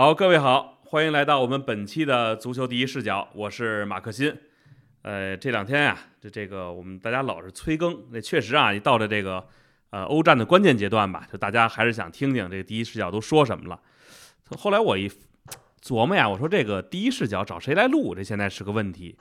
好，各位好，欢迎来到我们本期的足球第一视角，我是马克新。呃，这两天呀，这这个我们大家老是催更，那确实啊，到了这个呃欧战的关键阶段吧，就大家还是想听听这个第一视角都说什么了。后来我一琢磨呀，我说这个第一视角找谁来录，这现在是个问题。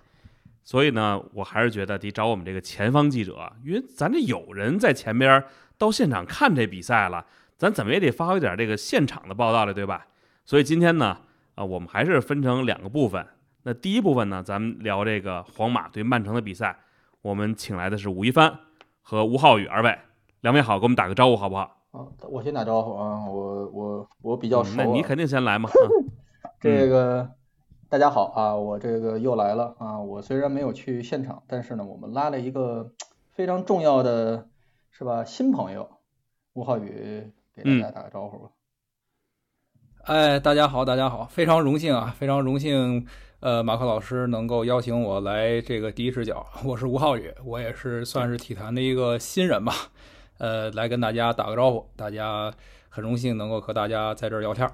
所以呢，我还是觉得得找我们这个前方记者，因为咱这有人在前边到现场看这比赛了，咱怎么也得发挥点这个现场的报道了，对吧？所以今天呢，啊，我们还是分成两个部分。那第一部分呢，咱们聊这个皇马对曼城的比赛。我们请来的是吴一帆和吴浩宇二位，两位好，给我们打个招呼好不好？啊，我先打招呼啊，我我我比较熟。那你肯定先来嘛。这个大家好啊，我这个又来了啊。我虽然没有去现场，但是呢，我们拉了一个非常重要的，是吧？新朋友吴浩宇给大家打个招呼吧。哎，大家好，大家好，非常荣幸啊，非常荣幸，呃，马克老师能够邀请我来这个第一视角。我是吴浩宇，我也是算是体坛的一个新人吧，呃，来跟大家打个招呼。大家很荣幸能够和大家在这儿聊天。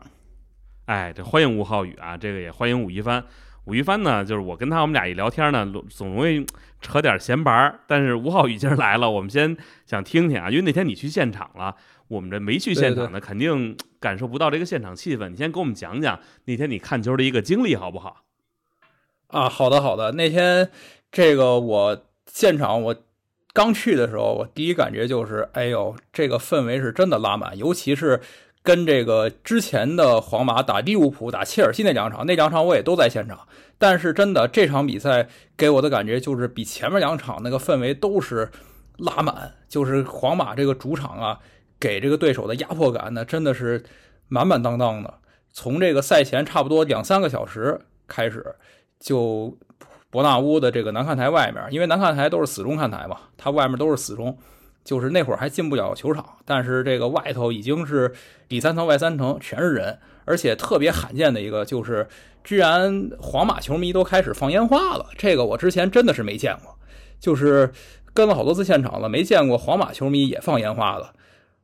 哎，这欢迎吴浩宇啊，这个也欢迎武一帆。武一帆呢，就是我跟他我们俩一聊天呢，总容易扯点闲白儿。但是吴浩宇今儿来了，我们先想听听啊，因为那天你去现场了。我们这没去现场的，肯定感受不到这个现场气氛。你先给我们讲讲那天你看球的一个经历，好不好？啊，好的，好的。那天这个我现场我刚去的时候，我第一感觉就是，哎呦，这个氛围是真的拉满。尤其是跟这个之前的皇马打利物浦、打切尔西那两场，那两场我也都在现场。但是真的这场比赛给我的感觉就是比前面两场那个氛围都是拉满，就是皇马这个主场啊。给这个对手的压迫感呢，真的是满满当当的。从这个赛前差不多两三个小时开始，就伯纳乌的这个南看台外面，因为南看台都是死忠看台嘛，它外面都是死忠，就是那会儿还进不了球场，但是这个外头已经是里三层外三层全是人，而且特别罕见的一个就是，居然皇马球迷都开始放烟花了，这个我之前真的是没见过，就是跟了好多次现场了，没见过皇马球迷也放烟花的。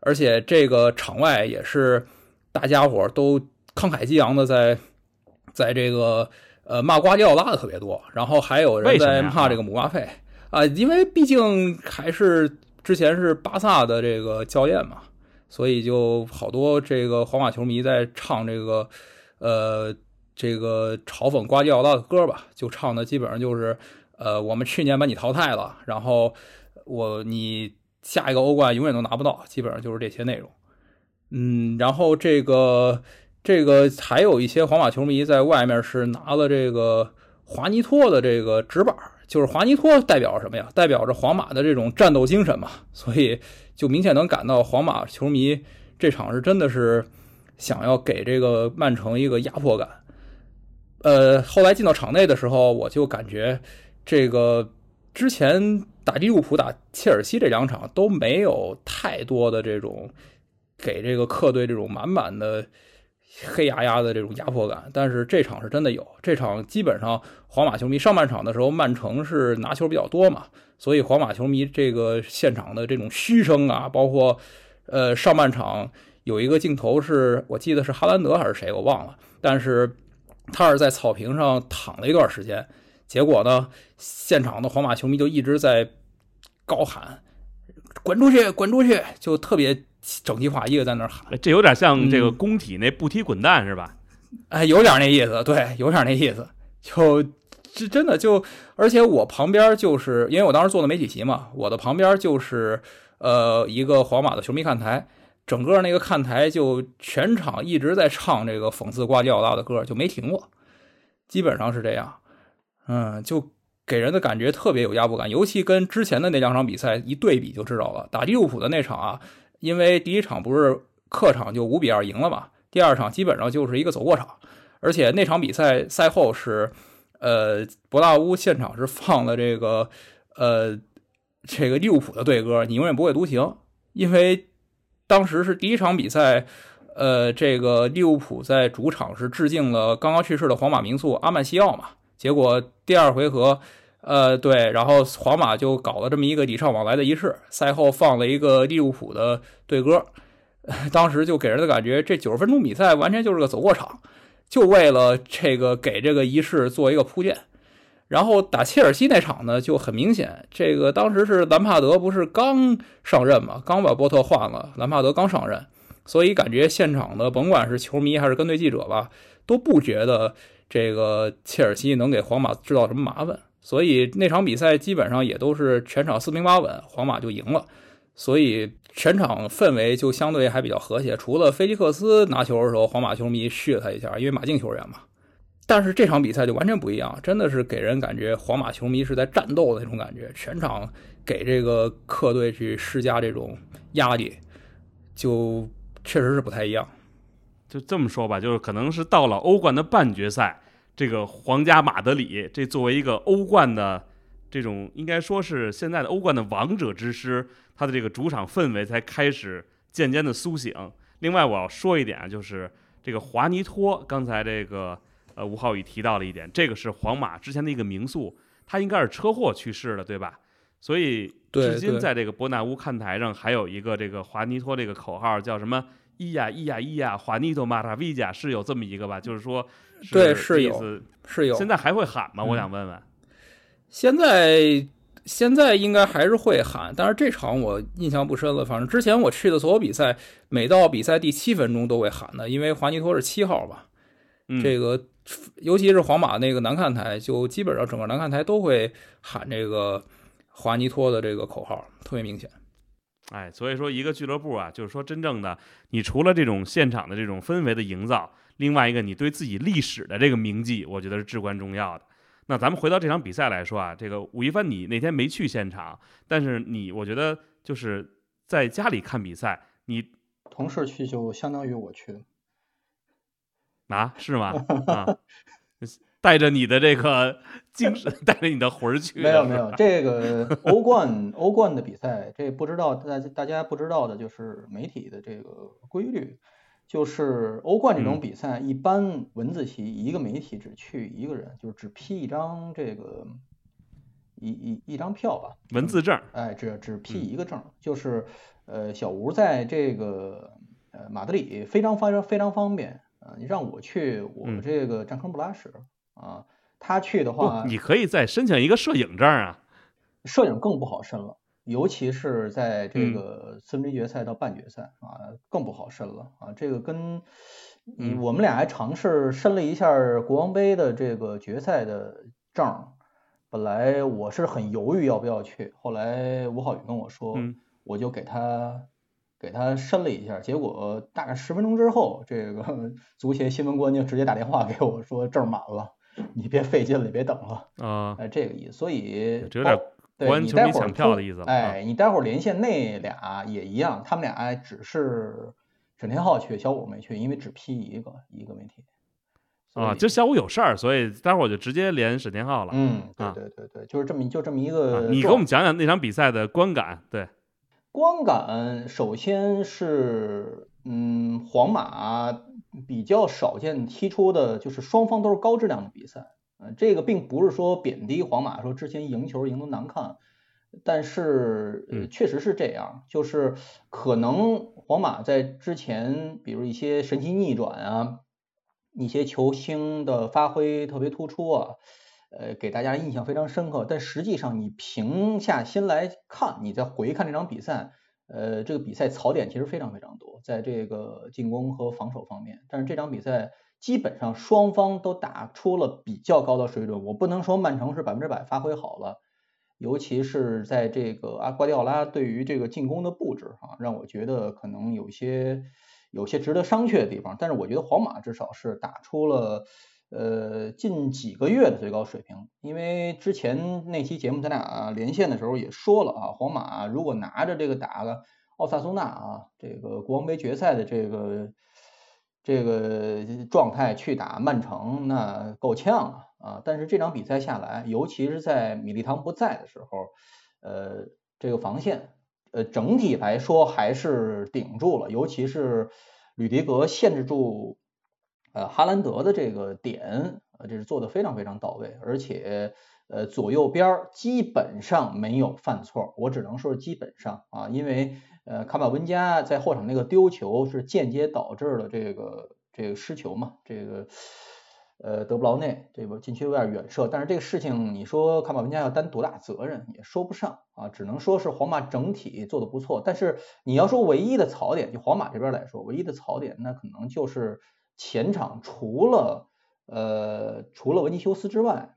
而且这个场外也是大家伙都慷慨激昂的，在在这个呃骂瓜迪奥拉的特别多，然后还有人在骂这个姆巴佩啊，因为毕竟还是之前是巴萨的这个教练嘛，所以就好多这个皇马球迷在唱这个呃这个嘲讽瓜迪奥拉的歌吧，就唱的基本上就是呃我们去年把你淘汰了，然后我你。下一个欧冠永远都拿不到，基本上就是这些内容。嗯，然后这个这个还有一些皇马球迷在外面是拿了这个华尼托的这个纸板，就是华尼托代表什么呀？代表着皇马的这种战斗精神嘛。所以就明显能感到皇马球迷这场是真的是想要给这个曼城一个压迫感。呃，后来进到场内的时候，我就感觉这个之前。打利物浦、打切尔西这两场都没有太多的这种给这个客队这种满满的黑压压的这种压迫感，但是这场是真的有。这场基本上皇马球迷上半场的时候，曼城是拿球比较多嘛，所以皇马球迷这个现场的这种嘘声啊，包括呃上半场有一个镜头是我记得是哈兰德还是谁我忘了，但是他是在草坪上躺了一段时间。结果呢？现场的皇马球迷就一直在高喊“滚出去，滚出去”，就特别整齐划一的在那喊。这有点像这个工体那不踢滚蛋是吧？哎，有点那意思，对，有点那意思。就这真的就，而且我旁边就是因为我当时坐的媒体席嘛，我的旁边就是呃一个皇马的球迷看台，整个那个看台就全场一直在唱这个讽刺瓜迪奥拉的歌，就没停过，基本上是这样。嗯，就给人的感觉特别有压迫感，尤其跟之前的那两场比赛一对比就知道了。打利物浦的那场啊，因为第一场不是客场就五比二赢了嘛，第二场基本上就是一个走过场，而且那场比赛赛后是，呃，博纳乌现场是放了这个，呃，这个利物浦的队歌《你永远不会独行》，因为当时是第一场比赛，呃，这个利物浦在主场是致敬了刚刚去世的皇马名宿阿曼西奥嘛。结果第二回合，呃，对，然后皇马就搞了这么一个礼尚往来的仪式，赛后放了一个利物浦的队歌，当时就给人的感觉，这九十分钟比赛完全就是个走过场，就为了这个给这个仪式做一个铺垫。然后打切尔西那场呢，就很明显，这个当时是兰帕德不是刚上任嘛，刚把波特换了，兰帕德刚上任，所以感觉现场的甭管是球迷还是跟队记者吧，都不觉得这个切尔西能给皇马制造什么麻烦，所以那场比赛基本上也都是全场四平八稳，皇马就赢了，所以全场氛围就相对还比较和谐，除了菲利克斯拿球的时候，皇马球迷嘘了他一下，因为马竞球员嘛。但是这场比赛就完全不一样，真的是给人感觉皇马球迷是在战斗的那种感觉，全场给这个客队去施加这种压力，就确实是不太一样。就这么说吧，就是可能是到了欧冠的半决赛，这个皇家马德里这作为一个欧冠的这种应该说是现在的欧冠的王者之师，他的这个主场氛围才开始渐渐的苏醒。另外我要说一点啊，就是这个华尼托，刚才这个。呃，吴浩宇提到了一点，这个是皇马之前的一个名宿，他应该是车祸去世的，对吧？所以至今在这个伯纳乌看台上还有一个这个华尼托这个口号叫什么？咿呀咿呀咿呀，华尼托马塔维加是有这么一个吧？就是说，对，是有，是有。现在还会喊吗？我想问问。现在现在应该还是会喊，但是这场我印象不深了。反正之前我去的所有比赛，每到比赛第七分钟都会喊的，因为华尼托是七号吧？这个。尤其是皇马那个南看台，就基本上整个南看台都会喊这个华尼托的这个口号，特别明显。哎，所以说一个俱乐部啊，就是说真正的，你除了这种现场的这种氛围的营造，另外一个你对自己历史的这个铭记，我觉得是至关重要的。那咱们回到这场比赛来说啊，这个吴亦凡，你那天没去现场，但是你我觉得就是在家里看比赛，你同事去就相当于我去。啊，是吗？啊，带着你的这个 精神，带着你的魂儿去。没有没有，这个 欧冠欧冠的比赛，这不知道大大家不知道的就是媒体的这个规律，就是欧冠这种比赛，一般文字席一个媒体只去一个人，就是只批一张这个一一一张票吧，文字证。哎，只只批一个证，就是呃，小吴在这个呃马德里非常非常非常方便。啊，你让我去，我这个占坑不拉屎啊。他去的话，你可以再申请一个摄影证啊。摄影更不好申了，尤其是在这个四分之决赛到半决赛啊，更不好申了啊。这个跟你我们俩还尝试申了一下国王杯的这个决赛的证，本来我是很犹豫要不要去，后来吴浩宇跟我说，我就给他。给他申了一下，结果大概十分钟之后，这个 足协新闻官就直接打电话给我说证满了，你别费劲了，别等了啊，哎，这个意思，所以这有点对你待会儿票的意思哎，你待会儿连线那俩也一样，他们俩只是沈天浩去，小五没去，因为只批一个一个媒体啊，就小五有事儿，所以待会儿我就直接连沈天浩了。嗯，对对对对，就是这么就这么一个，你给我们讲讲那场比赛的观感，对。观感首先是，嗯，皇马比较少见踢出的就是双方都是高质量的比赛，呃，这个并不是说贬低皇马，说之前赢球赢得难看，但是呃确实是这样，就是可能皇马在之前，比如一些神奇逆转啊，一些球星的发挥特别突出啊。呃，给大家印象非常深刻，但实际上你平下心来看，你再回看这场比赛，呃，这个比赛槽点其实非常非常多，在这个进攻和防守方面。但是这场比赛基本上双方都打出了比较高的水准，我不能说曼城是百分之百发挥好了，尤其是在这个阿瓜迪奥拉对于这个进攻的布置啊，让我觉得可能有些有些值得商榷的地方。但是我觉得皇马至少是打出了。呃，近几个月的最高水平，因为之前那期节目咱俩连线的时候也说了啊，皇马如果拿着这个打个奥萨苏纳啊，这个国王杯决赛的这个这个状态去打曼城，那够呛啊啊！但是这场比赛下来，尤其是在米利唐不在的时候，呃，这个防线呃整体来说还是顶住了，尤其是吕迪格限制住。呃，哈兰德的这个点，呃，这是做的非常非常到位，而且呃左右边基本上没有犯错，我只能说基本上啊，因为呃卡马温加在后场那个丢球是间接导致了这个这个失球嘛，这个呃德布劳内这个禁区有点远射，但是这个事情你说卡马文加要担多大责任也说不上啊，只能说是皇马整体做的不错，但是你要说唯一的槽点，就皇马这边来说，唯一的槽点那可能就是前场除了呃除了维尼修斯之外，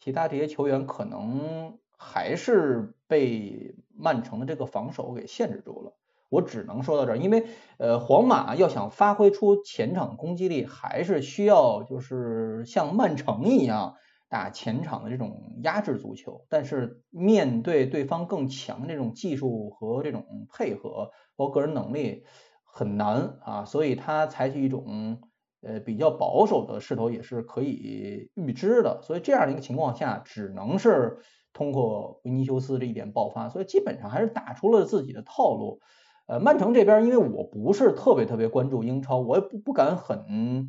其他这些球员可能还是被曼城的这个防守给限制住了。我只能说到这儿，因为呃，皇马要想发挥出前场攻击力，还是需要就是像曼城一样打前场的这种压制足球。但是面对对方更强的这种技术和这种配合，包括个人能力很难啊，所以他采取一种呃比较保守的势头也是可以预知的。所以这样的一个情况下，只能是通过维尼修斯这一点爆发，所以基本上还是打出了自己的套路。呃，曼城这边，因为我不是特别特别关注英超，我也不不敢很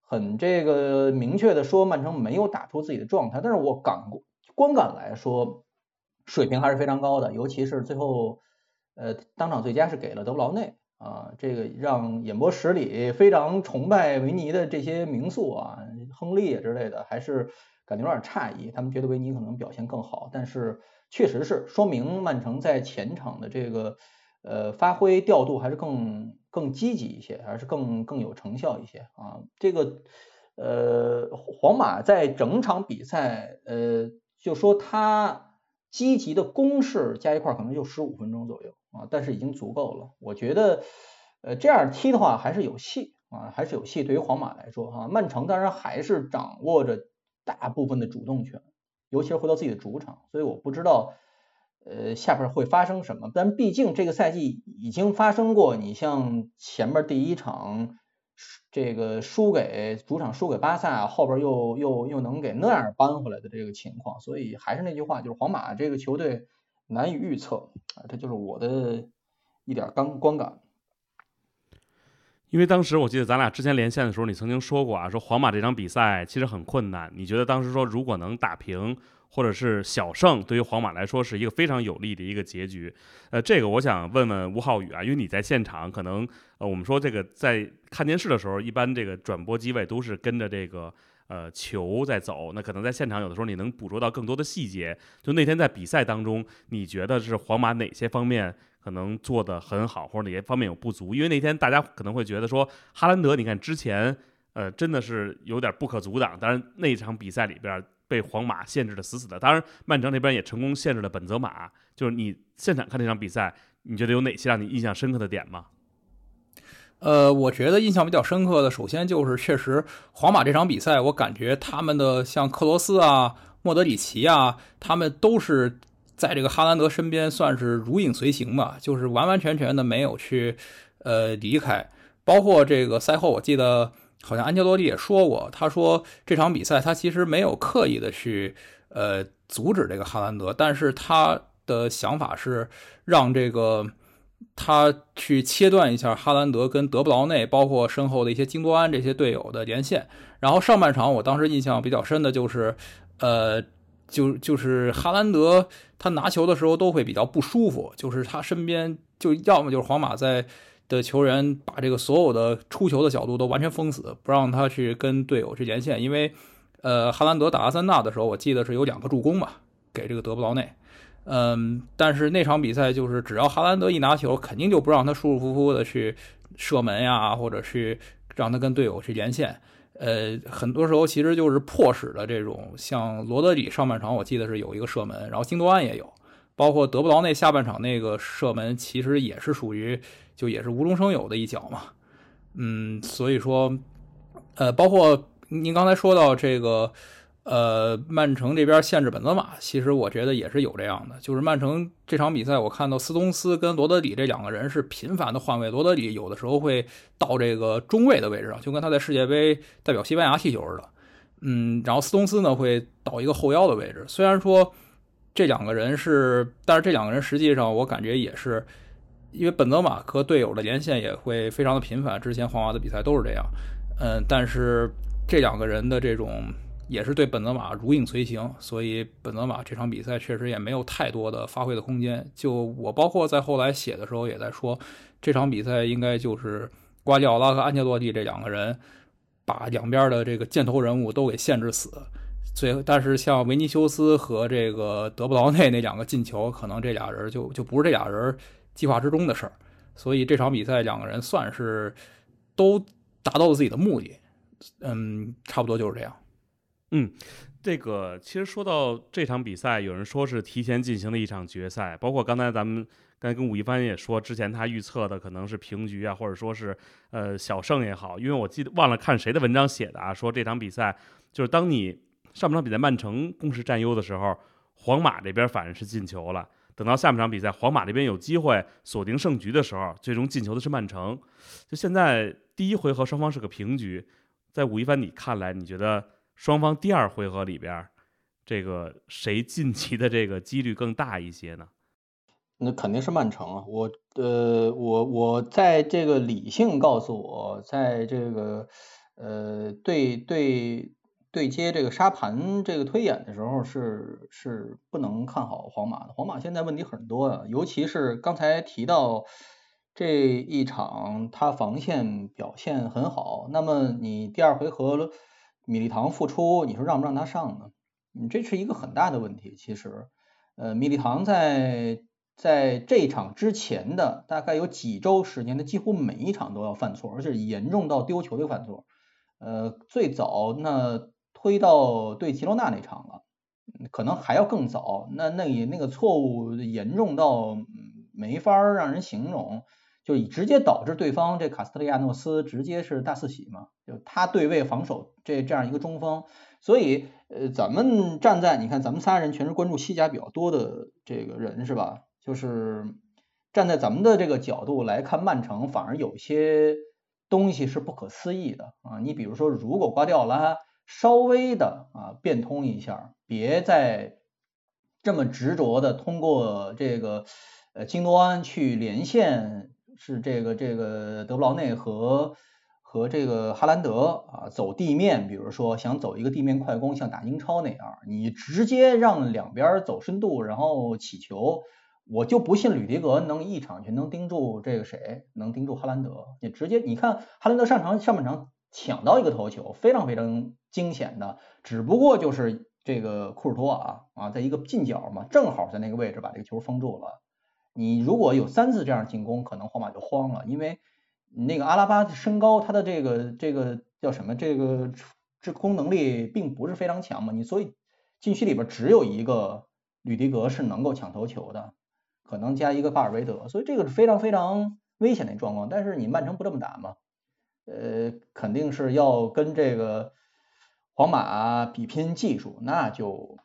很这个明确的说曼城没有打出自己的状态，但是我感观感来说，水平还是非常高的，尤其是最后呃当场最佳是给了德布劳内啊，这个让演播室里非常崇拜维尼的这些名宿啊，亨利之类的，还是感觉有点诧异，他们觉得维尼可能表现更好，但是确实是说明曼城在前场的这个。呃，发挥调度还是更更积极一些，还是更更有成效一些啊。这个呃，皇马在整场比赛呃，就说他积极的攻势加一块可能就十五分钟左右啊，但是已经足够了。我觉得呃这样踢的话还是有戏啊，还是有戏。对于皇马来说哈，曼城当然还是掌握着大部分的主动权，尤其是回到自己的主场，所以我不知道。呃，下边会发生什么？但毕竟这个赛季已经发生过，你像前面第一场这个输给主场输给巴萨，后边又又又能给那样扳回来的这个情况，所以还是那句话，就是皇马这个球队难以预测啊，这就是我的一点刚观感。因为当时我记得咱俩之前连线的时候，你曾经说过啊，说皇马这场比赛其实很困难，你觉得当时说如果能打平。或者是小胜，对于皇马来说是一个非常有利的一个结局。呃，这个我想问问吴浩宇啊，因为你在现场，可能呃，我们说这个在看电视的时候，一般这个转播机位都是跟着这个呃球在走，那可能在现场有的时候你能捕捉到更多的细节。就那天在比赛当中，你觉得是皇马哪些方面可能做得很好，或者哪些方面有不足？因为那天大家可能会觉得说，哈兰德，你看之前呃真的是有点不可阻挡，当然那场比赛里边。被皇马限制的死死的，当然曼城那边也成功限制了本泽马。就是你现场看这场比赛，你觉得有哪些让你印象深刻的点吗？呃，我觉得印象比较深刻的，首先就是确实皇马这场比赛，我感觉他们的像克罗斯啊、莫德里奇啊，他们都是在这个哈兰德身边，算是如影随形吧，就是完完全全的没有去呃离开。包括这个赛后，我记得。好像安切洛蒂也说过，他说这场比赛他其实没有刻意的去呃阻止这个哈兰德，但是他的想法是让这个他去切断一下哈兰德跟德布劳内，包括身后的一些京多安这些队友的连线。然后上半场我当时印象比较深的就是，呃，就就是哈兰德他拿球的时候都会比较不舒服，就是他身边就要么就是皇马在。的球员把这个所有的出球的角度都完全封死，不让他去跟队友去连线。因为，呃，哈兰德打阿森纳的时候，我记得是有两个助攻吧，给这个德布劳内。嗯，但是那场比赛就是只要哈兰德一拿球，肯定就不让他舒舒服服的去射门呀，或者去让他跟队友去连线。呃，很多时候其实就是迫使的这种，像罗德里上半场我记得是有一个射门，然后京多安也有，包括德布劳内下半场那个射门，其实也是属于。就也是无中生有的一脚嘛，嗯，所以说，呃，包括您刚才说到这个，呃，曼城这边限制本泽马，其实我觉得也是有这样的。就是曼城这场比赛，我看到斯通斯跟罗德里这两个人是频繁的换位，罗德里有的时候会到这个中卫的位置上，就跟他在世界杯代表西班牙踢球似的，嗯，然后斯通斯呢会到一个后腰的位置。虽然说这两个人是，但是这两个人实际上我感觉也是。因为本泽马和队友的连线也会非常的频繁，之前皇马的比赛都是这样，嗯，但是这两个人的这种也是对本泽马如影随形，所以本泽马这场比赛确实也没有太多的发挥的空间。就我包括在后来写的时候也在说，这场比赛应该就是瓜迪奥拉和安切洛蒂这两个人把两边的这个箭头人物都给限制死。最但是像维尼修斯和这个德布劳内那两个进球，可能这俩人就就不是这俩人计划之中的事儿。所以这场比赛两个人算是都达到了自己的目的。嗯，差不多就是这样。嗯，这个其实说到这场比赛，有人说是提前进行的一场决赛，包括刚才咱们刚才跟武一帆也说，之前他预测的可能是平局啊，或者说是呃小胜也好，因为我记得忘了看谁的文章写的啊，说这场比赛就是当你上半场比赛曼城攻势占优的时候，皇马这边反而是进球了，等到下半场比赛皇马这边有机会锁定胜局的时候，最终进球的是曼城。就现在第一回合双方是个平局，在武一帆你看来，你觉得？双方第二回合里边，这个谁晋级的这个几率更大一些呢？那肯定是曼城啊！我呃，我我在这个理性告诉我，在这个呃对对对接这个沙盘这个推演的时候，是是不能看好皇马的。皇马现在问题很多啊，尤其是刚才提到这一场，他防线表现很好。那么你第二回合。米利唐复出，你说让不让他上呢？你这是一个很大的问题。其实，呃，米利唐在在这场之前的大概有几周时间，他几乎每一场都要犯错，而且严重到丢球的犯错。呃，最早那推到对吉罗纳那场了，可能还要更早。那那也那个错误严重到没法让人形容。就以直接导致对方这卡斯特利亚诺斯直接是大四喜嘛，就他对位防守这这样一个中锋，所以呃咱们站在你看咱们仨人全是关注西甲比较多的这个人是吧？就是站在咱们的这个角度来看曼城，反而有些东西是不可思议的啊！你比如说，如果瓜迪奥拉稍微的啊变通一下，别再这么执着的通过这个呃京多安去连线。是这个这个德布劳内和和这个哈兰德啊走地面，比如说想走一个地面快攻，像打英超那样，你直接让两边走深度，然后起球，我就不信吕迪格能一场全能盯住这个谁，能盯住哈兰德。你直接你看哈兰德上场上半场抢到一个头球，非常非常惊险的，只不过就是这个库尔托啊啊，在一个近角嘛，正好在那个位置把这个球封住了。你如果有三次这样进攻，可能皇马就慌了，因为那个阿拉巴身高，他的这个这个叫什么？这个制空能力并不是非常强嘛。你所以禁区里边只有一个吕迪格是能够抢头球的，可能加一个巴尔韦德，所以这个是非常非常危险的状况。但是你曼城不这么打嘛？呃，肯定是要跟这个皇马比拼技术，那就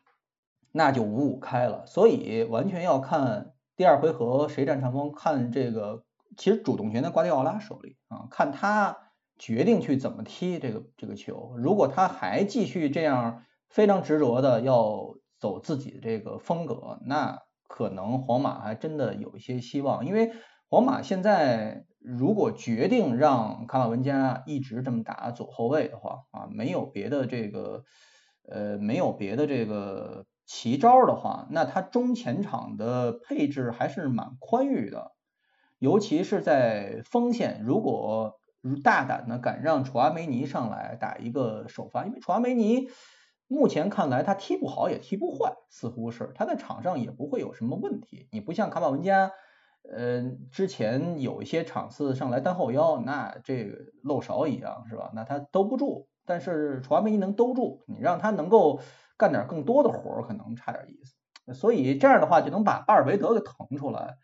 那就五五开了。所以完全要看。第二回合谁占上风？看这个，其实主动权在瓜迪奥拉手里啊，看他决定去怎么踢这个这个球。如果他还继续这样非常执着的要走自己的这个风格，那可能皇马还真的有一些希望。因为皇马现在如果决定让卡瓦文加一直这么打左后卫的话啊，没有别的这个呃，没有别的这个。奇招的话，那他中前场的配置还是蛮宽裕的，尤其是在锋线，如果大胆的敢让楚阿梅尼上来打一个首发，因为楚阿梅尼目前看来他踢不好也踢不坏，似乎是他在场上也不会有什么问题。你不像卡马文加，呃，之前有一些场次上来单后腰，那这个漏勺一样是吧？那他兜不住，但是楚阿梅尼能兜住，你让他能够。干点更多的活儿可能差点意思，所以这样的话就能把巴尔韦德给腾出来，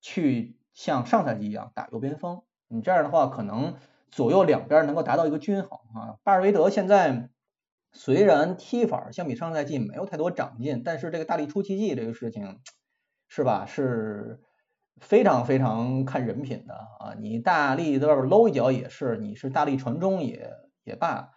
去像上赛季一样打右边锋。你这样的话可能左右两边能够达到一个均衡啊。巴尔韦德现在虽然踢法相比上赛季没有太多长进，但是这个大力出奇迹这个事情是吧，是非常非常看人品的啊。你大力在外边搂一脚也是，你是大力传中也也罢，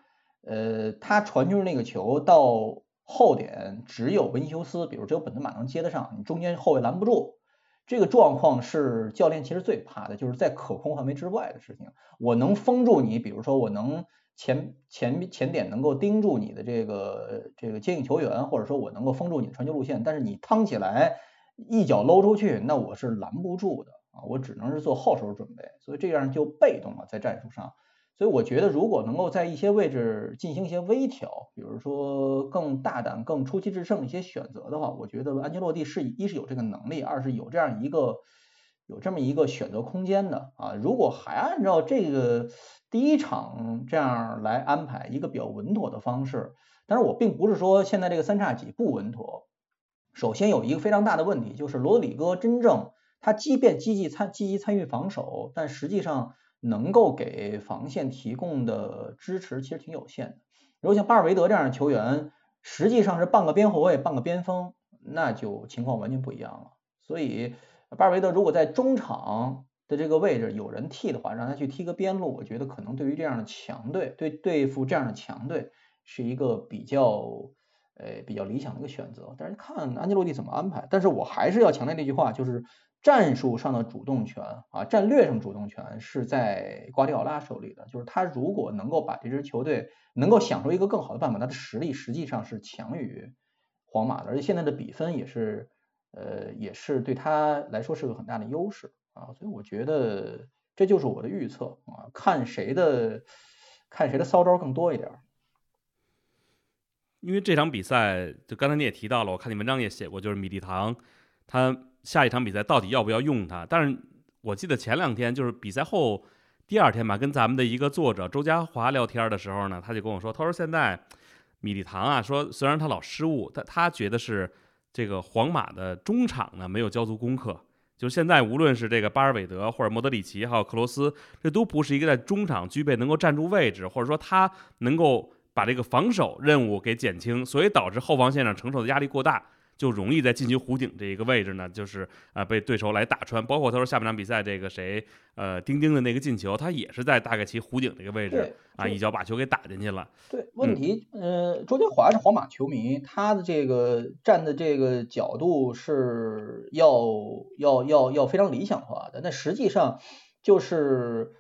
呃，他传出那个球到。后点只有维尼修斯，比如只有本泽马能接得上，你中间后卫拦不住，这个状况是教练其实最怕的，就是在可控范围之外的事情。我能封住你，比如说我能前前前点能够盯住你的这个这个接应球员，或者说我能够封住你的传球路线，但是你趟起来一脚搂出去，那我是拦不住的啊，我只能是做后手准备，所以这样就被动了在战术上。所以我觉得，如果能够在一些位置进行一些微调，比如说更大胆、更出奇制胜一些选择的话，我觉得安切洛蒂是一是有这个能力，二是有这样一个有这么一个选择空间的啊。如果还按照这个第一场这样来安排一个比较稳妥的方式，但是我并不是说现在这个三叉戟不稳妥。首先有一个非常大的问题，就是罗德里戈真正他即便积极参积极参与防守，但实际上。能够给防线提供的支持其实挺有限的。如果像巴尔韦德这样的球员，实际上是半个边后卫、半个边锋，那就情况完全不一样了。所以巴尔韦德如果在中场的这个位置有人替的话，让他去踢个边路，我觉得可能对于这样的强队，对对付这样的强队是一个比较呃比较理想的一个选择。但是看安吉洛蒂怎么安排。但是我还是要强调那句话，就是。战术上的主动权啊，战略上主动权是在瓜迪奥拉手里的。就是他如果能够把这支球队能够想出一个更好的办法，他的实力实际上是强于皇马的，而且现在的比分也是呃也是对他来说是个很大的优势啊。所以我觉得这就是我的预测啊，看谁的看谁的骚招更多一点。因为这场比赛，就刚才你也提到了，我看你文章也写过，就是米蒂唐他。下一场比赛到底要不要用他？但是我记得前两天就是比赛后第二天吧，跟咱们的一个作者周家华聊天的时候呢，他就跟我说，他说现在米利唐啊，说虽然他老失误，但他觉得是这个皇马的中场呢没有交足功课。就现在无论是这个巴尔韦德或者莫德里奇还有克罗斯，这都不是一个在中场具备能够站住位置，或者说他能够把这个防守任务给减轻，所以导致后防线上承受的压力过大。就容易在禁区弧顶这一个位置呢，就是啊被对手来打穿。包括他说下半场比赛这个谁呃丁丁的那个进球，他也是在大概其弧顶这个位置啊一脚把球给打进去了。对，问题呃周杰华是皇马球迷，他的这个站的这个角度是要要要要非常理想化的。那实际上就是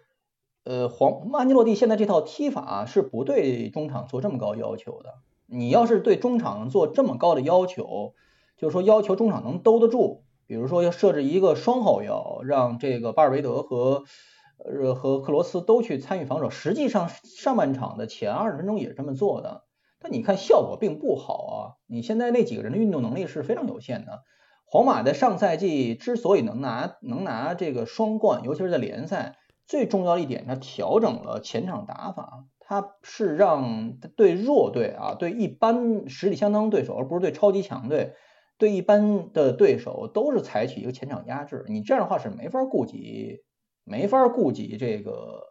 呃皇安吉洛蒂现在这套踢法是不对中场做这么高要求的。你要是对中场做这么高的要求。就是说，要求中场能兜得住，比如说要设置一个双后腰，让这个巴尔韦德和呃和克罗斯都去参与防守。实际上，上半场的前二十分钟也是这么做的，但你看效果并不好啊。你现在那几个人的运动能力是非常有限的。皇马在上赛季之所以能拿能拿这个双冠，尤其是在联赛，最重要的一点，他调整了前场打法，他是让对弱队啊，对一般实力相当对手，而不是对超级强队。对一般的对手都是采取一个前场压制，你这样的话是没法顾及没法顾及这个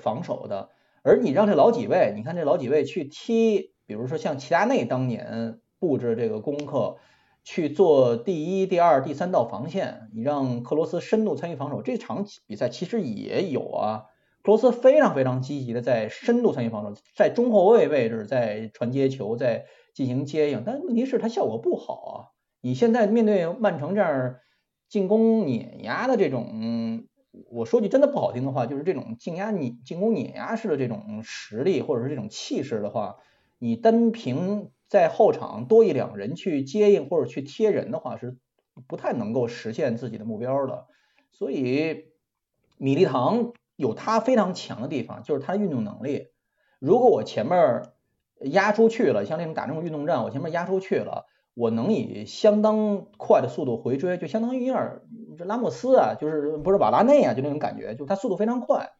防守的。而你让这老几位，你看这老几位去踢，比如说像齐达内当年布置这个功课去做第一、第二、第三道防线，你让克罗斯深度参与防守，这场比赛其实也有啊。克罗斯非常非常积极的在深度参与防守，在中后卫位置在传接球，在进行接应，但问题是他效果不好啊。你现在面对曼城这样进攻碾压的这种，我说句真的不好听的话，就是这种进压你进攻碾压式的这种实力或者是这种气势的话，你单凭在后场多一两人去接应或者去贴人的话，是不太能够实现自己的目标的。所以米利唐有他非常强的地方，就是他的运动能力。如果我前面压出去了，像那种打这种运动战，我前面压出去了。我能以相当快的速度回追，就相当于有点这拉莫斯啊，就是不是瓦拉内啊，就那种感觉，就他速度非常快。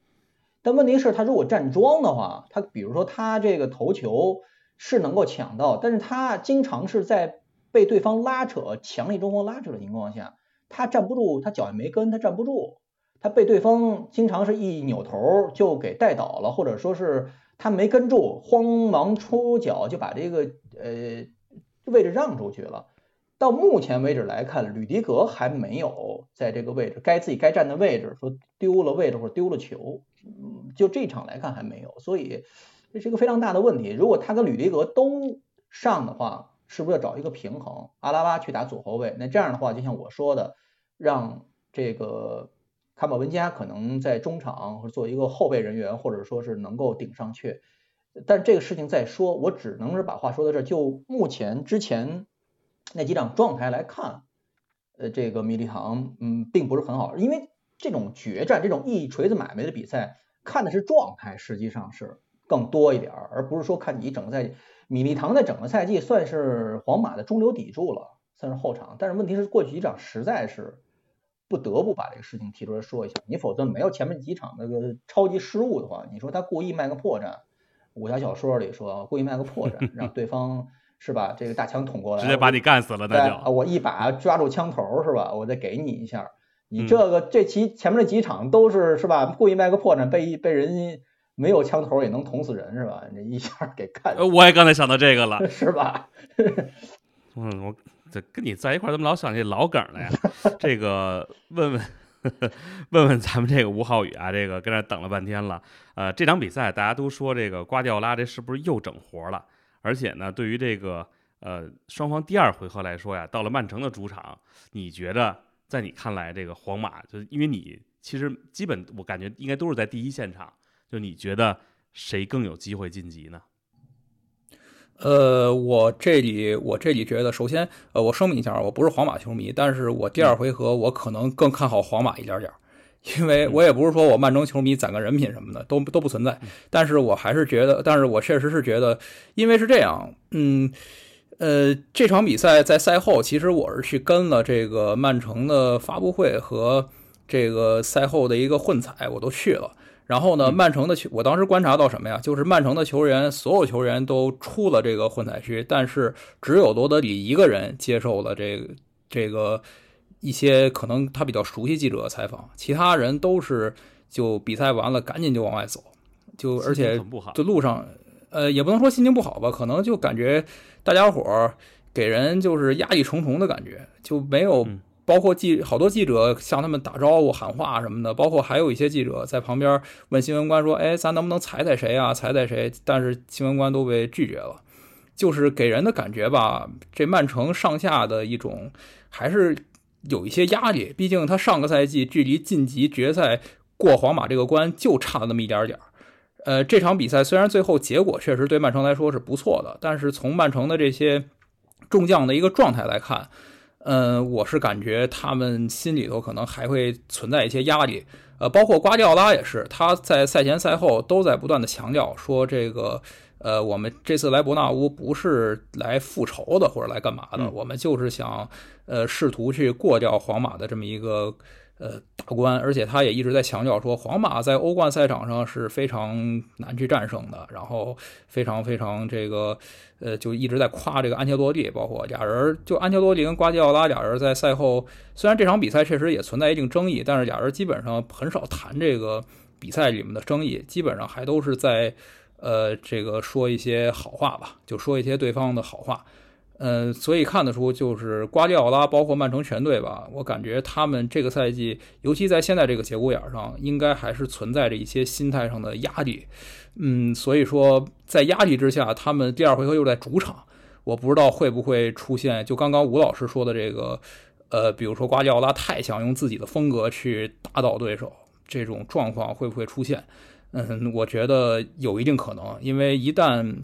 但问题是，他如果站桩的话，他比如说他这个头球是能够抢到，但是他经常是在被对方拉扯、强力中锋拉扯的情况下，他站不住，他脚也没跟，他站不住，他被对方经常是一扭头就给带倒了，或者说是他没跟住，慌忙出脚就把这个呃。位置让出去了，到目前为止来看，吕迪格还没有在这个位置该自己该站的位置，说丢了位置或者丢了球，嗯，就这场来看还没有，所以这是一个非常大的问题。如果他跟吕迪格都上的话，是不是要找一个平衡？阿拉巴去打左后卫，那这样的话，就像我说的，让这个卡马文加可能在中场或者做一个后备人员，或者说是能够顶上去。但这个事情再说，我只能是把话说到这儿。就目前之前那几场状态来看，呃，这个米利唐，嗯，并不是很好。因为这种决战、这种一锤子买卖的比赛，看的是状态，实际上是更多一点，而不是说看你整个赛季。米利唐在整个赛季算是皇马的中流砥柱了，算是后场。但是问题是过去几场实在是不得不把这个事情提出来说一下，你否则没有前面几场那个超级失误的话，你说他故意卖个破绽，武侠小说里说故意卖个破绽，让对方 是吧？这个大枪捅过来，直接把你干死了，那就我一把抓住枪头是吧？我再给你一下。你这个这期前面这几场都是是吧？故意卖个破绽，被被人没有枪头也能捅死人是吧？你一下给干。我也刚才想到这个了，是吧？嗯，我这跟你在一块怎么老想这老梗了呀？这个问问 问问咱们这个吴浩宇啊，这个跟那等了半天了。呃，这场比赛大家都说这个瓜迪奥拉这是不是又整活了？而且呢，对于这个呃双方第二回合来说呀，到了曼城的主场，你觉得？在你看来，这个皇马就因为你其实基本我感觉应该都是在第一现场，就你觉得谁更有机会晋级呢？呃，我这里我这里觉得，首先呃，我声明一下，我不是皇马球迷，但是我第二回合我可能更看好皇马一点点，因为我也不是说我曼城球迷攒个人品什么的都都不存在，但是我还是觉得，但是我确实是觉得，因为是这样，嗯。呃，这场比赛在赛后，其实我是去跟了这个曼城的发布会和这个赛后的一个混采，我都去了。然后呢，曼城的球，我当时观察到什么呀？就是曼城的球员，所有球员都出了这个混采区，但是只有罗德里一个人接受了这个这个一些可能他比较熟悉记者的采访，其他人都是就比赛完了赶紧就往外走，就而且就路上。呃，也不能说心情不好吧，可能就感觉大家伙儿给人就是压力重重的感觉，就没有包括记好多记者向他们打招呼喊话什么的，包括还有一些记者在旁边问新闻官说：“哎，咱能不能踩踩谁啊？踩踩谁？”但是新闻官都被拒绝了，就是给人的感觉吧，这曼城上下的一种还是有一些压力，毕竟他上个赛季距离晋级决赛过皇马这个关就差了那么一点点儿。呃，这场比赛虽然最后结果确实对曼城来说是不错的，但是从曼城的这些众将的一个状态来看，嗯，我是感觉他们心里头可能还会存在一些压力。呃，包括瓜迪奥拉也是，他在赛前赛后都在不断的强调说，这个呃，我们这次来伯纳乌不是来复仇的或者来干嘛的，我们就是想呃试图去过掉皇马的这么一个。呃，大关，而且他也一直在强调说，皇马在欧冠赛场上是非常难去战胜的，然后非常非常这个，呃，就一直在夸这个安切洛蒂，包括俩人，就安切洛蒂跟瓜迪奥拉俩人在赛后，虽然这场比赛确实也存在一定争议，但是俩人基本上很少谈这个比赛里面的争议，基本上还都是在，呃，这个说一些好话吧，就说一些对方的好话。嗯，所以看得出，就是瓜迪奥拉，包括曼城全队吧，我感觉他们这个赛季，尤其在现在这个节骨眼上，应该还是存在着一些心态上的压力。嗯，所以说在压力之下，他们第二回合又在主场，我不知道会不会出现，就刚刚吴老师说的这个，呃，比如说瓜迪奥拉太想用自己的风格去打倒对手，这种状况会不会出现？嗯，我觉得有一定可能，因为一旦。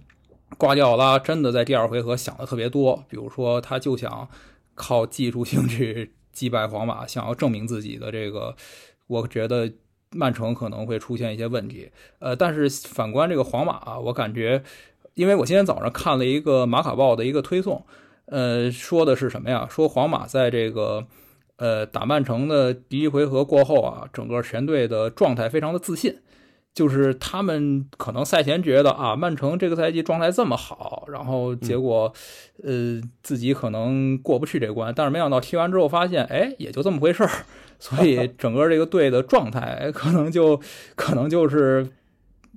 瓜迪奥拉真的在第二回合想的特别多，比如说他就想靠技术性去 击败皇马，想要证明自己的这个，我觉得曼城可能会出现一些问题。呃，但是反观这个皇马啊，我感觉，因为我今天早上看了一个马卡报的一个推送，呃，说的是什么呀？说皇马在这个呃打曼城的第一回合过后啊，整个全队的状态非常的自信。就是他们可能赛前觉得啊，曼城这个赛季状态这么好，然后结果，呃，自己可能过不去这关。但是没想到踢完之后发现，哎，也就这么回事儿。所以整个这个队的状态可能就可能就是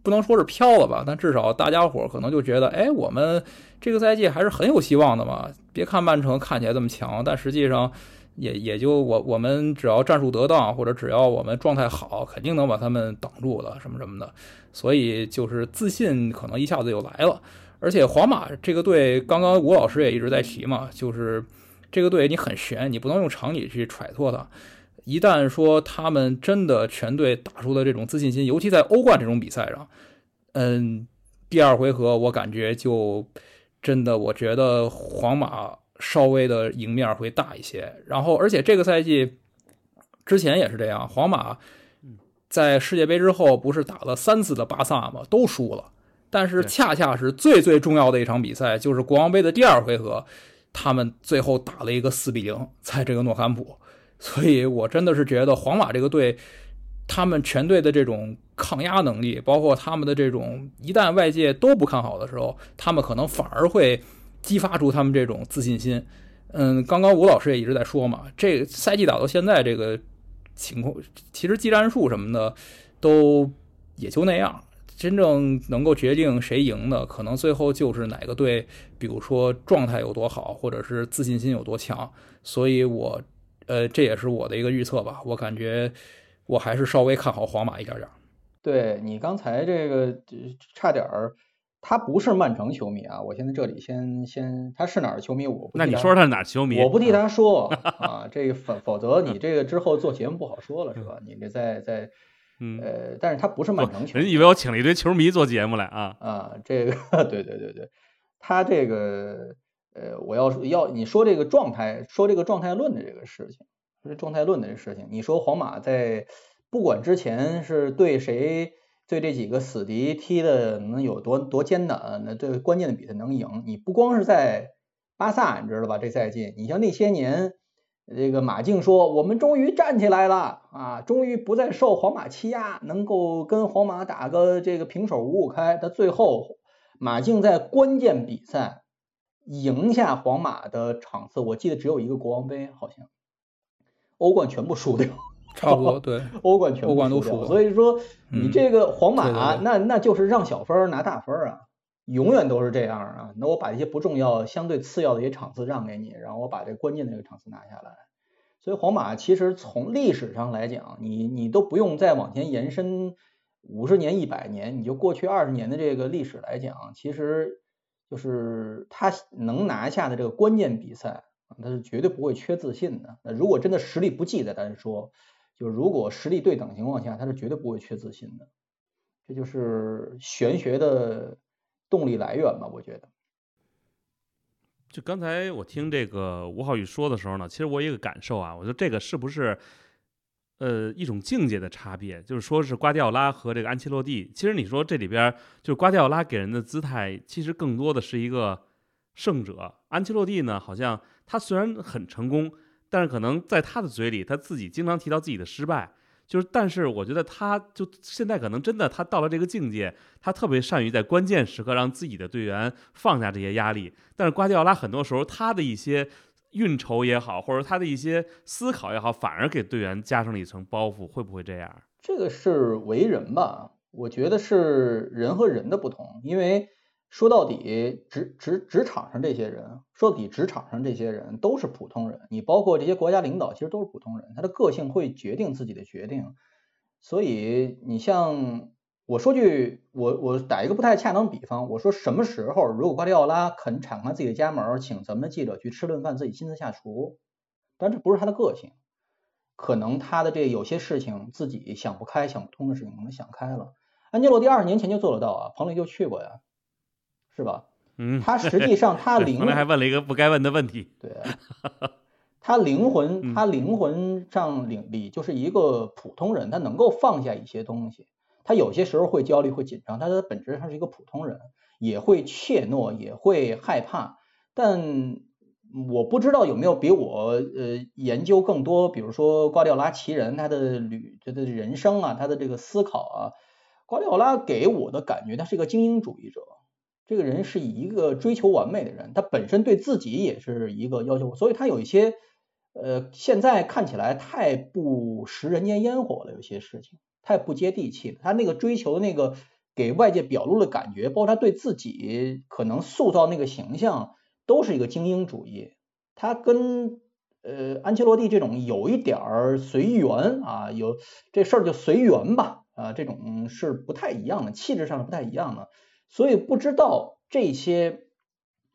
不能说是飘了吧，但至少大家伙可能就觉得，哎，我们这个赛季还是很有希望的嘛。别看曼城看起来这么强，但实际上。也也就我我们只要战术得当，或者只要我们状态好，肯定能把他们挡住的，什么什么的。所以就是自信可能一下子就来了。而且皇马这个队，刚刚吴老师也一直在提嘛，就是这个队你很悬，你不能用常理去揣测它。一旦说他们真的全队打出了这种自信心，尤其在欧冠这种比赛上，嗯，第二回合我感觉就真的，我觉得皇马。稍微的赢面会大一些，然后而且这个赛季之前也是这样，皇马在世界杯之后不是打了三次的巴萨吗？都输了。但是恰恰是最最重要的一场比赛，就是国王杯的第二回合，他们最后打了一个四比零，在这个诺坎普。所以我真的是觉得皇马这个队，他们全队的这种抗压能力，包括他们的这种一旦外界都不看好的时候，他们可能反而会激发出他们这种自信心。嗯，刚刚吴老师也一直在说嘛，这个赛季打到现在这个情况，其实技战术什么的都也就那样。真正能够决定谁赢的，可能最后就是哪个队，比如说状态有多好，或者是自信心有多强。所以，我，呃，这也是我的一个预测吧。我感觉我还是稍微看好皇马一点点。对你刚才这个差点儿，他不是曼城球迷啊。我现在这里先先，他是哪儿球迷？我那你说说他是哪儿球迷？我不替他说 啊，这否否则你这个之后做节目不好说了，是吧？你这在在。嗯呃，但是他不是曼城球迷，人以为我请了一堆球迷做节目来啊啊，这个 对对对对，他这个呃，我要要你说这个状态，说这个状态论的这个事情，说状态论的这个事情，你说皇马在不管之前是对谁对这几个死敌踢的能有多多艰难，那这关键的比赛能赢，你不光是在巴萨，你知道吧？这赛季，你像那些年。这个马竞说：“我们终于站起来了啊，终于不再受皇马欺压，能够跟皇马打个这个平手五五开。他最后，马竞在关键比赛赢下皇马的场次，我记得只有一个国王杯，好像欧冠全部输掉，差不多 对，欧冠全部输掉。所以说，你这个皇马，那那就是让小分拿大分啊。”永远都是这样啊！那我把一些不重要、相对次要的一些场次让给你，然后我把这关键的这个场次拿下来。所以皇马其实从历史上来讲，你你都不用再往前延伸五十年、一百年，你就过去二十年的这个历史来讲，其实就是他能拿下的这个关键比赛，他是绝对不会缺自信的。那如果真的实力不济，再单说，就如果实力对等情况下，他是绝对不会缺自信的。这就是玄学的。动力来源吧，我觉得。就刚才我听这个吴浩宇说的时候呢，其实我有一个感受啊，我觉得这个是不是呃一种境界的差别？就是说是瓜迪奥拉和这个安切洛蒂，其实你说这里边就是瓜迪奥拉给人的姿态，其实更多的是一个胜者。安切洛蒂呢，好像他虽然很成功，但是可能在他的嘴里，他自己经常提到自己的失败。就是，但是我觉得他就现在可能真的他到了这个境界，他特别善于在关键时刻让自己的队员放下这些压力。但是瓜迪奥拉很多时候他的一些运筹也好，或者他的一些思考也好，反而给队员加上了一层包袱，会不会这样？这个是为人吧？我觉得是人和人的不同，因为。说到底，职职职场上这些人，说到底，职场上这些人都是普通人。你包括这些国家领导，其实都是普通人，他的个性会决定自己的决定。所以，你像我说句，我我打一个不太恰当比方，我说什么时候，如果瓜迪奥拉肯敞开自己的家门，请咱们记者去吃顿饭，自己亲自下厨，但这不是他的个性，可能他的这有些事情自己想不开、想不通的事情，可能想开了。安吉洛蒂二十年前就做得到啊，彭磊就去过呀。是吧？嗯，他实际上他 灵，刚才还问了一个不该问的问题。对，他灵魂，他灵魂上里里就是一个普通人，他能够放下一些东西。他有些时候会焦虑，会紧张，他的本质上是一个普通人，也会怯懦，也会害怕。但我不知道有没有比我呃研究更多，比如说瓜迪奥拉奇人他的旅他的人生啊，他的这个思考啊，瓜迪奥拉给我的感觉，他是一个精英主义者。这个人是一个追求完美的人，他本身对自己也是一个要求，所以他有一些呃，现在看起来太不食人间烟火了，有些事情太不接地气了。他那个追求那个给外界表露的感觉，包括他对自己可能塑造那个形象，都是一个精英主义。他跟呃安切洛蒂这种有一点儿随缘啊，有这事儿就随缘吧啊，这种是不太一样的，气质上是不太一样的。所以不知道这些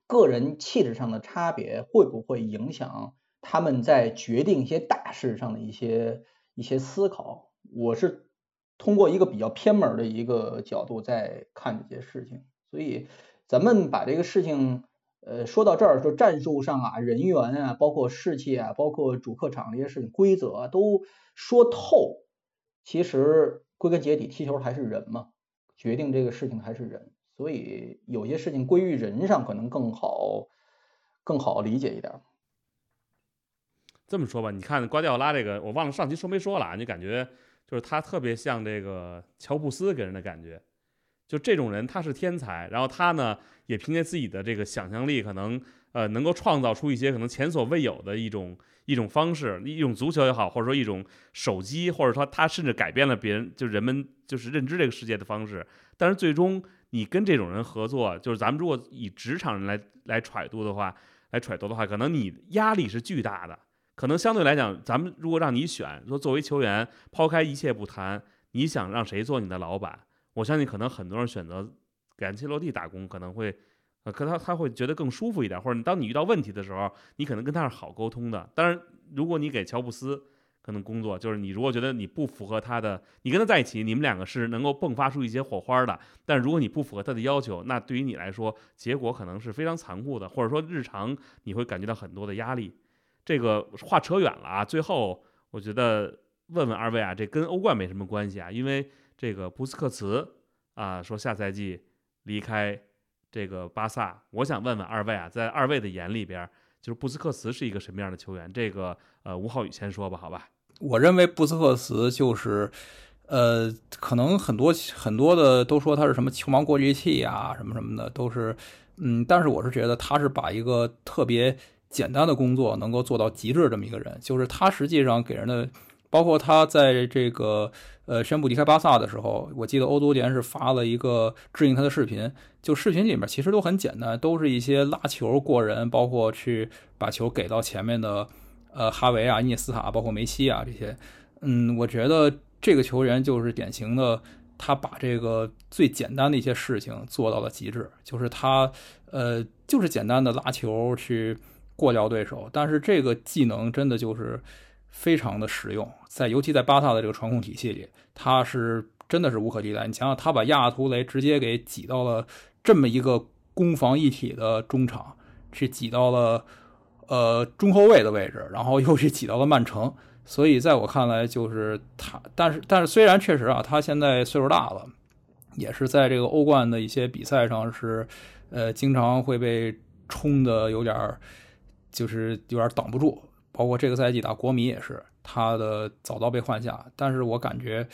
个人气质上的差别会不会影响他们在决定一些大事上的一些一些思考。我是通过一个比较偏门的一个角度在看这些事情，所以咱们把这个事情呃，说到这儿，说战术上啊、人员啊、包括士气啊、包括主客场这些事情、规则啊，都说透。其实归根结底，踢球还是人嘛，决定这个事情还是人。所以有些事情归于人上，可能更好、更好理解一点。这么说吧，你看瓜迪奥拉这个，我忘了上期说没说了啊？你感觉就是他特别像这个乔布斯给人的感觉。就这种人，他是天才，然后他呢也凭借自己的这个想象力，可能呃能够创造出一些可能前所未有的一种一种方式，一种足球也好，或者说一种手机，或者说他甚至改变了别人就人们就是认知这个世界的方式。但是最终你跟这种人合作，就是咱们如果以职场人来来揣度的话，来揣度的话，可能你压力是巨大的。可能相对来讲，咱们如果让你选，说作为球员，抛开一切不谈，你想让谁做你的老板？我相信可能很多人选择给安切洛蒂打工，可能会，呃，可他他会觉得更舒服一点，或者当你遇到问题的时候，你可能跟他是好沟通的。当然，如果你给乔布斯可能工作，就是你如果觉得你不符合他的，你跟他在一起，你们两个是能够迸发出一些火花的。但如果你不符合他的要求，那对于你来说，结果可能是非常残酷的，或者说日常你会感觉到很多的压力。这个话扯远了啊，最后我觉得问问二位啊，这跟欧冠没什么关系啊，因为。这个布斯克茨啊，说下赛季离开这个巴萨，我想问问二位啊，在二位的眼里边，就是布斯克茨是一个什么样的球员？这个呃，吴浩宇先说吧，好吧？我认为布斯克茨就是，呃，可能很多很多的都说他是什么球盲过滤器啊，什么什么的，都是，嗯，但是我是觉得他是把一个特别简单的工作能够做到极致这么一个人，就是他实际上给人的。包括他在这个呃宣布离开巴萨的时候，我记得欧足联是发了一个致敬他的视频。就视频里面其实都很简单，都是一些拉球过人，包括去把球给到前面的呃哈维啊、涅斯塔，包括梅西啊这些。嗯，我觉得这个球员就是典型的，他把这个最简单的一些事情做到了极致，就是他呃就是简单的拉球去过掉对手，但是这个技能真的就是。非常的实用，在尤其在巴萨的这个传控体系里，他是真的是无可替代。你想想，他把亚图雷直接给挤到了这么一个攻防一体的中场，去挤到了呃中后卫的位置，然后又去挤到了曼城。所以在我看来，就是他，但是但是虽然确实啊，他现在岁数大了，也是在这个欧冠的一些比赛上是呃经常会被冲的有点儿，就是有点挡不住。包括这个赛季打国米也是，他的早早被换下，但是我感觉，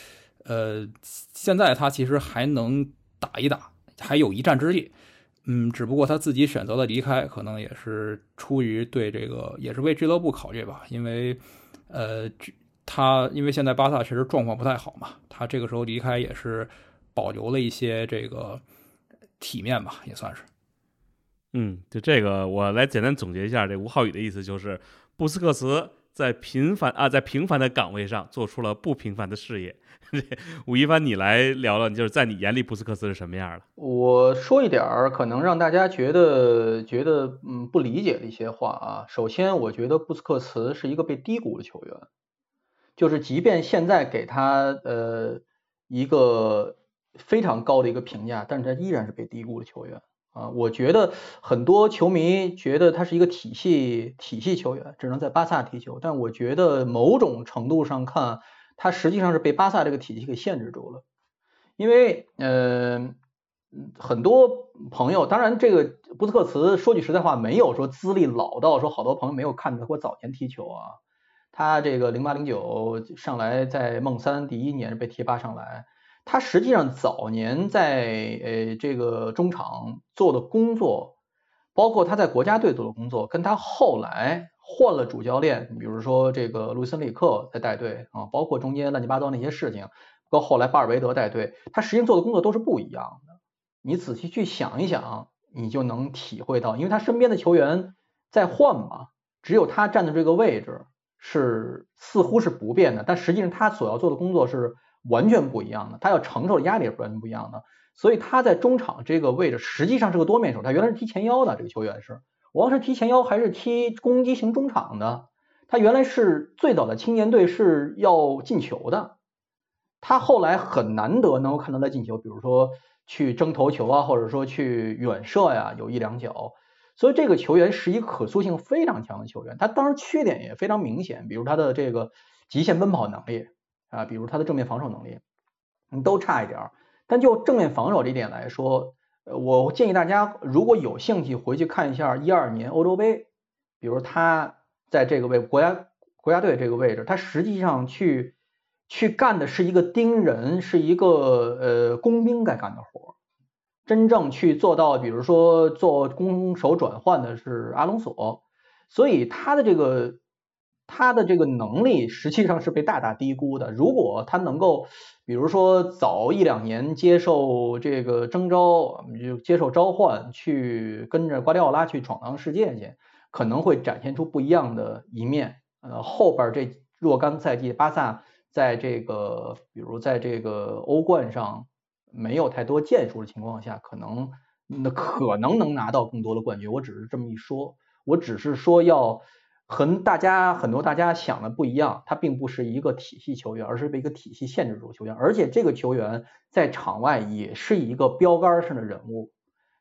呃，现在他其实还能打一打，还有一战之力，嗯，只不过他自己选择了离开，可能也是出于对这个，也是为俱乐部考虑吧，因为，呃，他因为现在巴萨确实状况不太好嘛，他这个时候离开也是保留了一些这个体面吧，也算是。嗯，就这个，我来简单总结一下，这吴浩宇的意思就是。布斯克茨在平凡啊，在平凡的岗位上做出了不平凡的事业。吴一帆，你来聊聊，就是在你眼里，布斯克茨是什么样的？我说一点儿可能让大家觉得觉得嗯不理解的一些话啊。首先，我觉得布斯克茨是一个被低估的球员，就是即便现在给他呃一个非常高的一个评价，但是他依然是被低估的球员。啊，我觉得很多球迷觉得他是一个体系体系球员，只能在巴萨踢球。但我觉得某种程度上看，他实际上是被巴萨这个体系给限制住了。因为，呃，很多朋友，当然这个布斯克茨说句实在话，没有说资历老到说好多朋友没有看过早年踢球啊。他这个零八零九上来在梦三第一年被提拔上来。他实际上早年在呃这个中场做的工作，包括他在国家队做的工作，跟他后来换了主教练，比如说这个路森里克在带队啊，包括中间乱七八糟那些事情，到后来巴尔韦德带队，他实际上做的工作都是不一样的。你仔细去想一想，你就能体会到，因为他身边的球员在换嘛，只有他站的这个位置是似乎是不变的，但实际上他所要做的工作是。完全不一样的，他要承受的压力也是完全不一样的，所以他在中场这个位置实际上是个多面手，他原来是踢前腰的这个球员是，无论是踢前腰还是踢攻击型中场的，他原来是最早的青年队是要进球的，他后来很难得能够看到他进球，比如说去争头球啊，或者说去远射呀，有一两脚，所以这个球员是一个可塑性非常强的球员。他当然缺点也非常明显，比如他的这个极限奔跑能力。啊，比如他的正面防守能力，都差一点儿。但就正面防守这一点来说，呃，我建议大家如果有兴趣回去看一下一二年欧洲杯，比如他在这个位国家国家队这个位置，他实际上去去干的是一个盯人，是一个呃工兵该干的活儿。真正去做到，比如说做攻守转换的是阿隆索，所以他的这个他的这个能力实际上是被大大低估的。如果他能够，比如说早一两年接受这个征召，就接受召唤，去跟着瓜迪奥拉去闯荡世界去，可能会展现出不一样的一面。呃，后边这若干赛季，巴萨在这个，比如在这个欧冠上。没有太多建树的情况下，可能那可能能拿到更多的冠军。我只是这么一说，我只是说要和大家很多大家想的不一样，他并不是一个体系球员，而是被一个体系限制住球员。而且这个球员在场外也是一个标杆上的人物，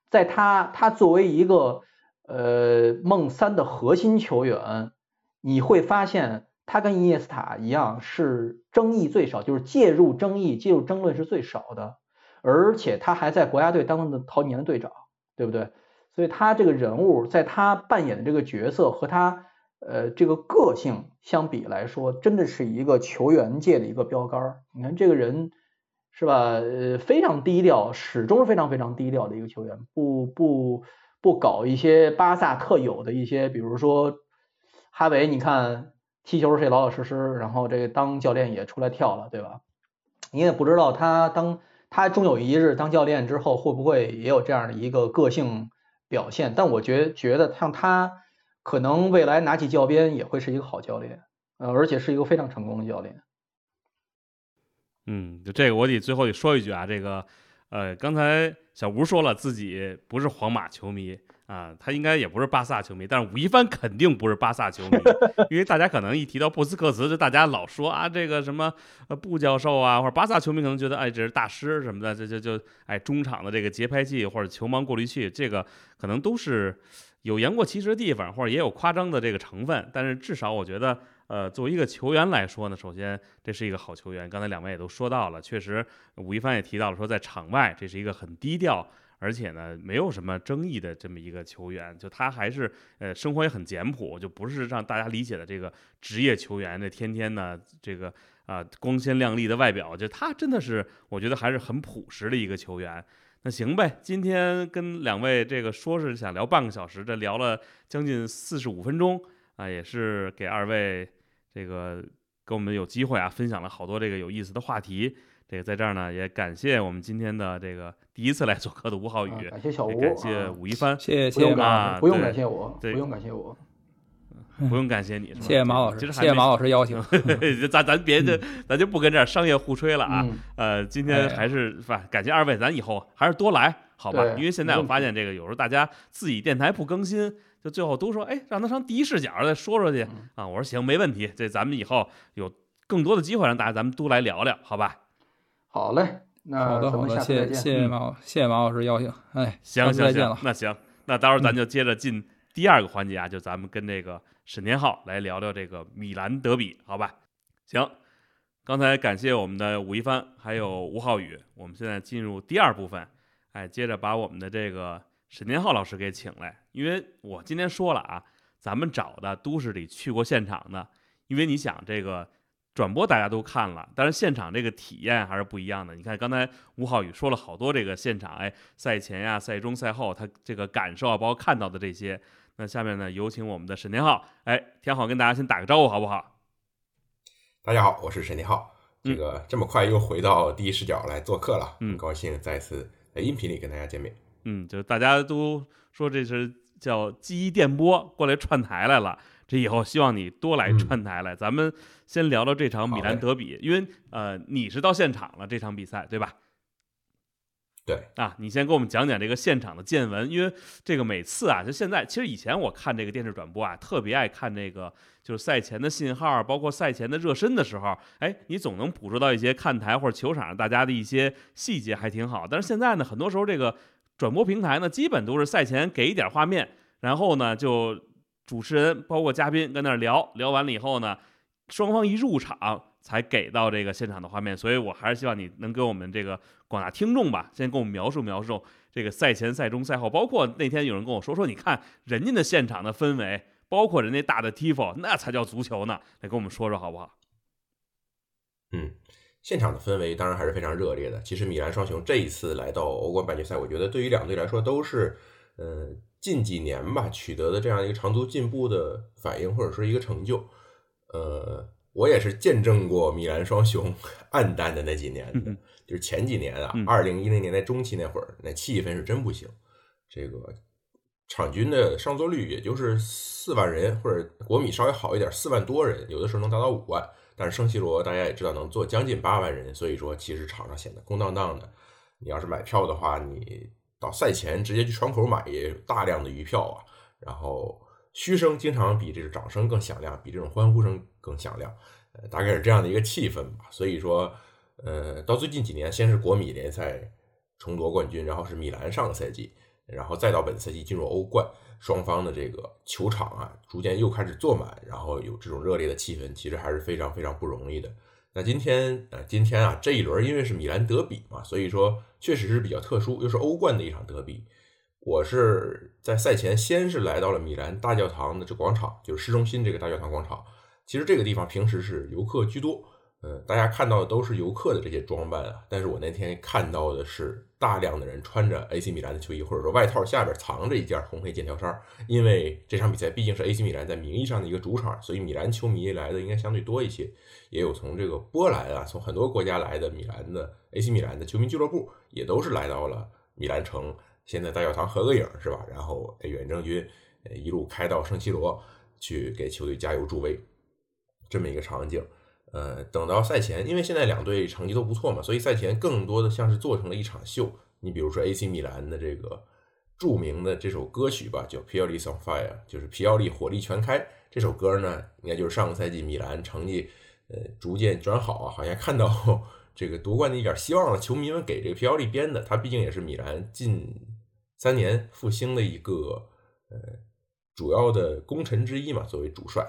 在他他作为一个呃梦三的核心球员，你会发现他跟伊涅斯塔一样是争议最少，就是介入争议、介入争论是最少的。而且他还在国家队当的好几年的队长，对不对？所以他这个人物，在他扮演的这个角色和他呃这个个性相比来说，真的是一个球员界的一个标杆。你看这个人是吧？呃，非常低调，始终是非常非常低调的一个球员，不不不搞一些巴萨特有的一些，比如说哈维，你看踢球是老老实实，然后这个当教练也出来跳了，对吧？你也不知道他当。他终有一日当教练之后，会不会也有这样的一个个性表现？但我觉觉得像他，可能未来拿起教鞭也会是一个好教练，呃，而且是一个非常成功的教练。嗯，就这个我得最后得说一句啊，这个呃，刚才小吴说了自己不是皇马球迷。啊，他应该也不是巴萨球迷，但是吴亦凡肯定不是巴萨球迷，因为大家可能一提到布斯克茨，就大家老说啊，这个什么布教授啊，或者巴萨球迷可能觉得哎这是大师什么的，这就就哎中场的这个节拍器或者球盲过滤器，这个可能都是有言过其实的地方，或者也有夸张的这个成分，但是至少我觉得，呃，作为一个球员来说呢，首先这是一个好球员，刚才两位也都说到了，确实吴亦凡也提到了说在场外这是一个很低调。而且呢，没有什么争议的这么一个球员，就他还是呃生活也很简朴，就不是让大家理解的这个职业球员，这天天呢这个啊光鲜亮丽的外表，就他真的是我觉得还是很朴实的一个球员。那行呗，今天跟两位这个说是想聊半个小时，这聊了将近四十五分钟啊，也是给二位这个给我们有机会啊分享了好多这个有意思的话题。这个在这儿呢，也感谢我们今天的这个第一次来做客的吴浩宇，感谢小吴，感谢吴一帆，谢谢谢谢啊，不用感谢我，不用感谢我，不用感谢你，谢谢马老师，谢谢马老师邀请，咱咱别这，咱就不跟这儿商业互吹了啊，呃，今天还是吧，感谢二位，咱以后还是多来，好吧？因为现在我发现这个有时候大家自己电台不更新，就最后都说，哎，让他上第一视角再说说去。啊，我说行，没问题，这咱们以后有更多的机会让大家咱们都来聊聊，好吧？好嘞，那好的好的，谢谢谢谢马谢谢马老师邀请，哎，行行行，那行，那到时候咱就接着进第二个环节啊，就咱们跟这个沈天浩来聊聊这个米兰德比，好吧？行，刚才感谢我们的吴一帆还有吴浩宇，我们现在进入第二部分，哎，接着把我们的这个沈天浩老师给请来，因为我今天说了啊，咱们找的都是里去过现场的，因为你想这个。转播大家都看了，但是现场这个体验还是不一样的。你看刚才吴浩宇说了好多这个现场，哎，赛前呀、赛中、赛后他这个感受啊，包括看到的这些。那下面呢，有请我们的沈天浩，哎，天浩跟大家先打个招呼好不好？大家好，我是沈天浩。这个这么快又回到第一视角来做客了，很高兴再次在音频里跟大家见面。嗯，就大家都说这是叫记忆电波过来串台来了。这以后希望你多来串台来，咱们先聊聊这场米兰德比，因为呃你是到现场了这场比赛对吧？对啊，你先给我们讲讲这个现场的见闻，因为这个每次啊，就现在其实以前我看这个电视转播啊，特别爱看这个就是赛前的信号，包括赛前的热身的时候，哎，你总能捕捉到一些看台或者球场上大家的一些细节，还挺好。但是现在呢，很多时候这个转播平台呢，基本都是赛前给一点画面。然后呢，就主持人包括嘉宾跟那儿聊聊完了以后呢，双方一入场才给到这个现场的画面。所以我还是希望你能给我们这个广大听众吧，先给我们描述描述这个赛前、赛中、赛后，包括那天有人跟我说说，你看人家的现场的氛围，包括人家大的 tifo，那才叫足球呢，来跟我们说说好不好？嗯。现场的氛围当然还是非常热烈的。其实米兰双雄这一次来到欧冠半决赛，我觉得对于两队来说都是，呃，近几年吧取得的这样一个长足进步的反应或者说一个成就。呃，我也是见证过米兰双雄暗淡的那几年的，就是前几年啊，二零一零年代中期那会儿，那气氛是真不行。这个场均的上座率也就是四万人，或者国米稍微好一点，四万多人，有的时候能达到五万。但是圣西罗大家也知道能坐将近八万人，所以说其实场上显得空荡荡的。你要是买票的话，你到赛前直接去窗口买也大量的余票啊。然后嘘声经常比这个掌声更响亮，比这种欢呼声更响亮，呃，大概是这样的一个气氛吧。所以说，呃，到最近几年，先是国米联赛重夺冠军，然后是米兰上个赛季，然后再到本赛季进入欧冠。双方的这个球场啊，逐渐又开始坐满，然后有这种热烈的气氛，其实还是非常非常不容易的。那今天呃，今天啊，这一轮因为是米兰德比嘛，所以说确实是比较特殊，又是欧冠的一场德比。我是在赛前先是来到了米兰大教堂的这广场，就是市中心这个大教堂广场。其实这个地方平时是游客居多。呃，大家看到的都是游客的这些装扮啊，但是我那天看到的是大量的人穿着 AC 米兰的球衣，或者说外套下边藏着一件红黑剑条衫，因为这场比赛毕竟是 AC 米兰在名义上的一个主场，所以米兰球迷来的应该相对多一些，也有从这个波兰啊，从很多国家来的米兰的 AC 米兰的球迷俱乐部，也都是来到了米兰城，先在大教堂合个影是吧？然后远征军一路开到圣西罗去给球队加油助威，这么一个场景。呃，等到赛前，因为现在两队成绩都不错嘛，所以赛前更多的像是做成了一场秀。你比如说 AC 米兰的这个著名的这首歌曲吧，叫《p i o l i s on Fire》，就是皮奥利火力全开。这首歌呢，应该就是上个赛季米兰成绩呃逐渐转好啊，好像看到 这个夺冠的一点希望了。球迷们给这个皮奥利编的，他毕竟也是米兰近三年复兴的一个呃主要的功臣之一嘛，作为主帅，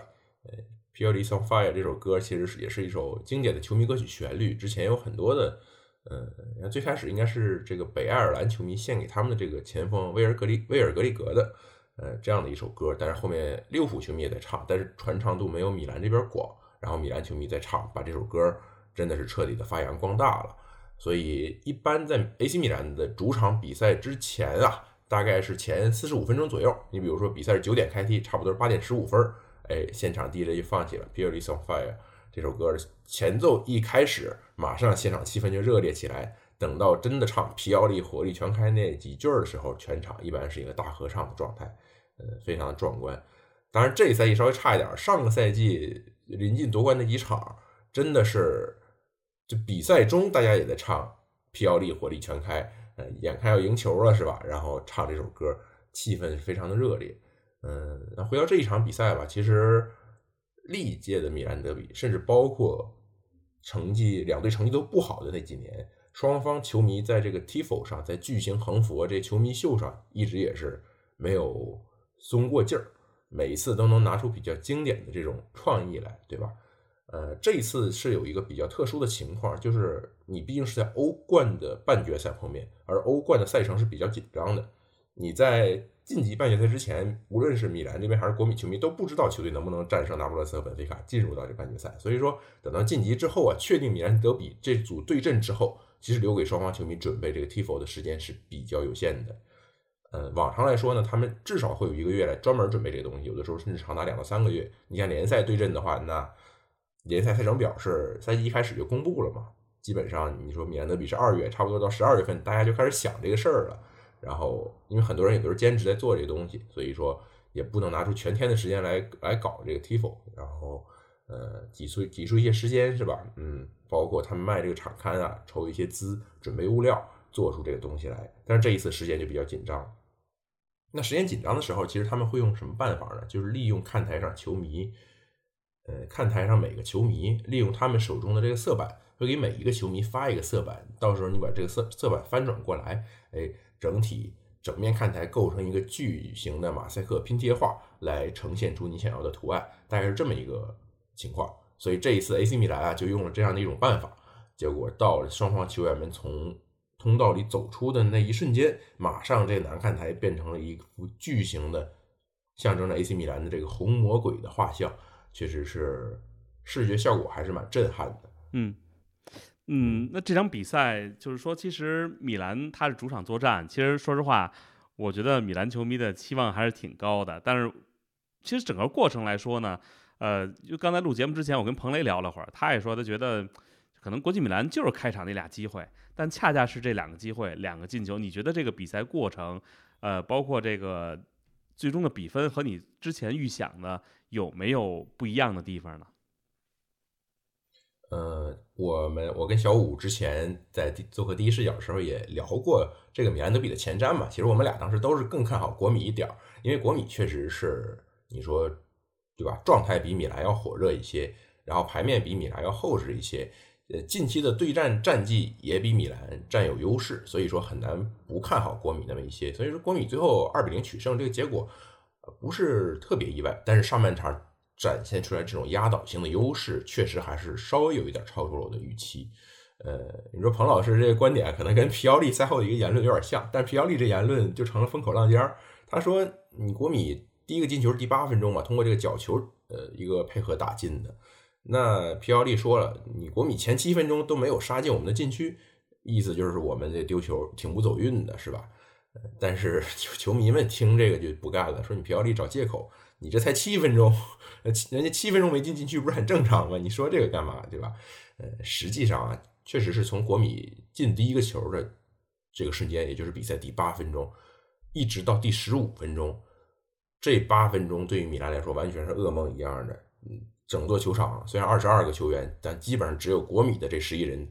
呃。《p u r e s on Fire》这首歌其实是也是一首经典的球迷歌曲，旋律之前有很多的，呃，最开始应该是这个北爱尔兰球迷献给他们的这个前锋威尔格里威尔格里格的，呃，这样的一首歌。但是后面利物浦球迷也在唱，但是传唱度没有米兰这边广。然后米兰球迷在唱，把这首歌真的是彻底的发扬光大了。所以一般在 AC 米兰的主场比赛之前啊，大概是前四十五分钟左右，你比如说比赛是九点开踢，差不多是八点十五分。哎，现场 DJ 就放起了《p u r e s on Fire》这首歌，前奏一开始，马上现场气氛就热烈起来。等到真的唱“皮奥利火力全开”那几句的时候，全场一般是一个大合唱的状态，呃，非常的壮观。当然，这一赛季稍微差一点，上个赛季临近夺冠那几场，真的是就比赛中大家也在唱“皮奥利火力全开”，呃，眼看要赢球了是吧？然后唱这首歌，气氛非常的热烈。嗯，那回到这一场比赛吧。其实历届的米兰德比，甚至包括成绩两队成绩都不好的那几年，双方球迷在这个 tifo 上，在巨型横幅这球迷秀上，一直也是没有松过劲儿，每一次都能拿出比较经典的这种创意来，对吧？呃，这一次是有一个比较特殊的情况，就是你毕竟是在欧冠的半决赛碰面，而欧冠的赛程是比较紧张的，你在。晋级半决赛之前，无论是米兰这边还是国米球迷都不知道球队能不能战胜那不勒斯和本菲卡进入到这半决赛。所以说，等到晋级之后啊，确定米兰德比这组对阵之后，其实留给双方球迷准备这个 tifo 的时间是比较有限的。呃，往常来说呢，他们至少会有一个月来专门准备这个东西，有的时候甚至长达两到三个月。你像联赛对阵的话，那联赛赛程表是赛季一开始就公布了嘛？基本上你说米兰德比是二月，差不多到十二月份，大家就开始想这个事儿了。然后，因为很多人也都是兼职在做这个东西，所以说也不能拿出全天的时间来来搞这个 tifo。然后，呃，挤出挤出一些时间是吧？嗯，包括他们卖这个场刊啊，筹一些资，准备物料，做出这个东西来。但是这一次时间就比较紧张。那时间紧张的时候，其实他们会用什么办法呢？就是利用看台上球迷，呃，看台上每个球迷利用他们手中的这个色板，会给每一个球迷发一个色板。到时候你把这个色色板翻转过来，哎。整体整面看台构成一个巨型的马赛克拼贴画，来呈现出你想要的图案，大概是这么一个情况。所以这一次 AC 米兰啊，就用了这样的一种办法，结果到了双方球员们从通道里走出的那一瞬间，马上这南看台变成了一幅巨型的，象征着 AC 米兰的这个红魔鬼的画像，确实是视觉效果还是蛮震撼的。嗯。嗯，那这场比赛就是说，其实米兰他是主场作战。其实说实话，我觉得米兰球迷的期望还是挺高的。但是，其实整个过程来说呢，呃，就刚才录节目之前，我跟彭雷聊了会儿，他也说他觉得可能国际米兰就是开场那俩机会，但恰恰是这两个机会，两个进球。你觉得这个比赛过程，呃，包括这个最终的比分和你之前预想的有没有不一样的地方呢？呃，我们我跟小五之前在做客第一视角的时候也聊过这个米兰德比的前瞻嘛。其实我们俩当时都是更看好国米一点儿，因为国米确实是你说对吧？状态比米兰要火热一些，然后牌面比米兰要厚实一些，呃，近期的对战战绩也比米兰占有优势，所以说很难不看好国米那么一些。所以说国米最后二比零取胜这个结果不是特别意外，但是上半场。展现出来这种压倒性的优势，确实还是稍微有一点超出了我的预期。呃，你说彭老师这个观点可能跟皮奥利赛后的一个言论有点像，但皮奥利这言论就成了风口浪尖儿。他说：“你国米第一个进球是第八分钟嘛，通过这个角球，呃，一个配合打进的。那皮奥利说了，你国米前七分钟都没有杀进我们的禁区，意思就是我们这丢球挺不走运的，是吧？但是 球迷们听这个就不干了，说你皮奥利找借口。”你这才七分钟，人家七分钟没进禁区不是很正常吗？你说这个干嘛，对吧？呃，实际上啊，确实是从国米进第一个球的这个瞬间，也就是比赛第八分钟，一直到第十五分钟，这八分钟对于米兰来说完全是噩梦一样的。嗯，整座球场虽然二十二个球员，但基本上只有国米的这十一人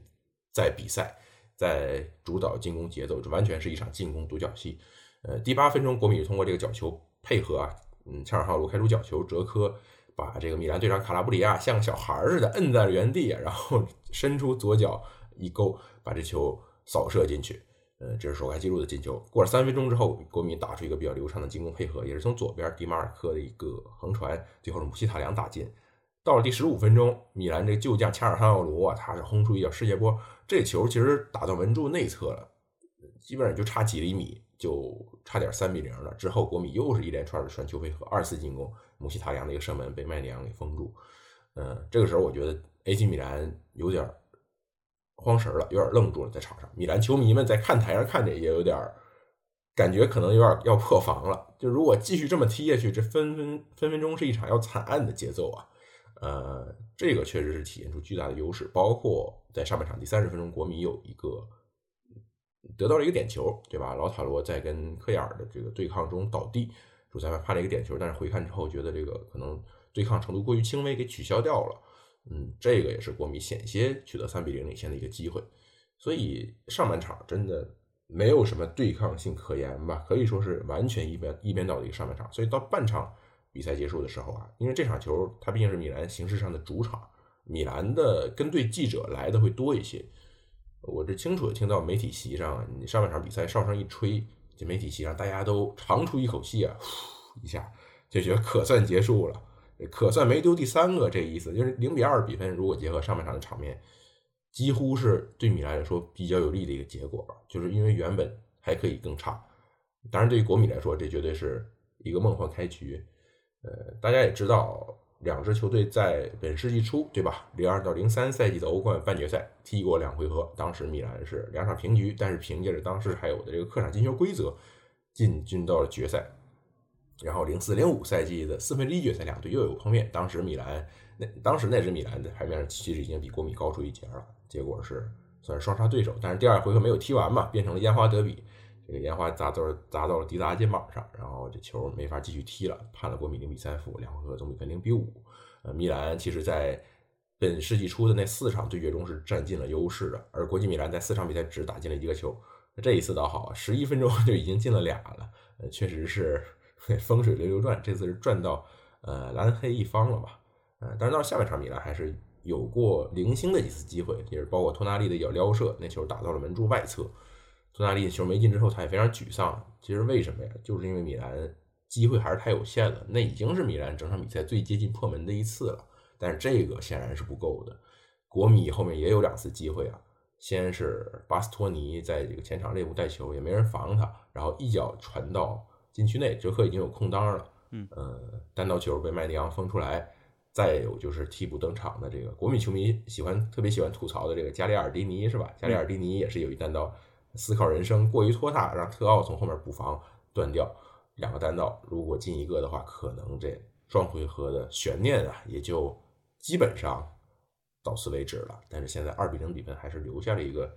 在比赛，在主导进攻节奏，这完全是一场进攻独角戏。呃，第八分钟，国米通过这个角球配合啊。嗯，恰尔哈卢开出角球，哲科把这个米兰队长卡拉布里亚像小孩似的摁在了原地，然后伸出左脚一勾，把这球扫射进去。呃，这是首开纪录的进球。过了三分钟之后，国米打出一个比较流畅的进攻配合，也是从左边迪马尔科的一个横传，最后是姆希塔良打进。到了第十五分钟，米兰这旧将恰尔哈卢啊，他是轰出一脚世界波，这球其实打到门柱内侧了，基本上就差几厘米。就差点三比零了。之后国米又是一连串的传球配合，二次进攻，姆希塔良的一个射门被麦尼昂给封住。嗯，这个时候我觉得 AC 米兰有点慌神了，有点愣住了在场上。米兰球迷们在看台上看着也有点感觉，可能有点要破防了。就如果继续这么踢下去，这分分分分钟是一场要惨案的节奏啊！呃，这个确实是体现出巨大的优势。包括在上半场第三十分钟，国米有一个。得到了一个点球，对吧？老塔罗在跟科亚尔的这个对抗中倒地，主裁判判了一个点球，但是回看之后觉得这个可能对抗程度过于轻微，给取消掉了。嗯，这个也是国米险些取得三比零领先的一个机会。所以上半场真的没有什么对抗性可言吧，可以说是完全一边一边倒的一个上半场。所以到半场比赛结束的时候啊，因为这场球它毕竟是米兰形式上的主场，米兰的跟队记者来的会多一些。我这清楚的听到媒体席上，你上半场比赛哨声一吹，这媒体席上大家都长出一口气啊，呼一下就觉得可算结束了，可算没丢第三个，这意思就是零比二比分，如果结合上半场的场面，几乎是对米兰来说比较有利的一个结果吧，就是因为原本还可以更差，当然对于国米来说，这绝对是一个梦幻开局，呃，大家也知道。两支球队在本世纪初，对吧？零二到零三赛季的欧冠半决赛踢过两回合，当时米兰是两场平局，但是凭借着当时还有的这个客场进球规则，进军到了决赛。然后零四零五赛季的四分之一决赛，两队又有碰面，当时米兰那当时那支米兰的牌面上其实已经比国米高出一截了，结果是算是双杀对手，但是第二回合没有踢完嘛，变成了烟花德比。这个烟花砸到砸到了迪达肩膀上，然后这球没法继续踢了，判了国米零比三负，两回合总比分零比五。呃，米兰其实在本世纪初的那四场对决中是占尽了优势的，而国际米兰在四场比赛只打进了一个球。这一次倒好，十一分钟 就已经进了俩了，呃，确实是 风水轮流转，这次是转到呃蓝黑一方了吧？呃，但是到了下半场，米兰还是有过零星的几次机会，也是包括托纳利的一脚撩射，那球打到了门柱外侧。托纳利球没进之后，他也非常沮丧。其实为什么呀？就是因为米兰机会还是太有限了。那已经是米兰整场比赛最接近破门的一次了，但是这个显然是不够的。国米后面也有两次机会啊，先是巴斯托尼在这个前场内部带球，也没人防他，然后一脚传到禁区内，哲科已经有空当了，嗯，呃，单刀球被麦迪昂封出来。再有就是替补登场的这个国米球迷喜欢特别喜欢吐槽的这个加里尔迪尼是吧？加里尔迪尼也是有一单刀思考人生过于拖沓，让特奥从后面补防断掉两个单刀，如果进一个的话，可能这双回合的悬念啊也就基本上到此为止了。但是现在二比零比分还是留下了一个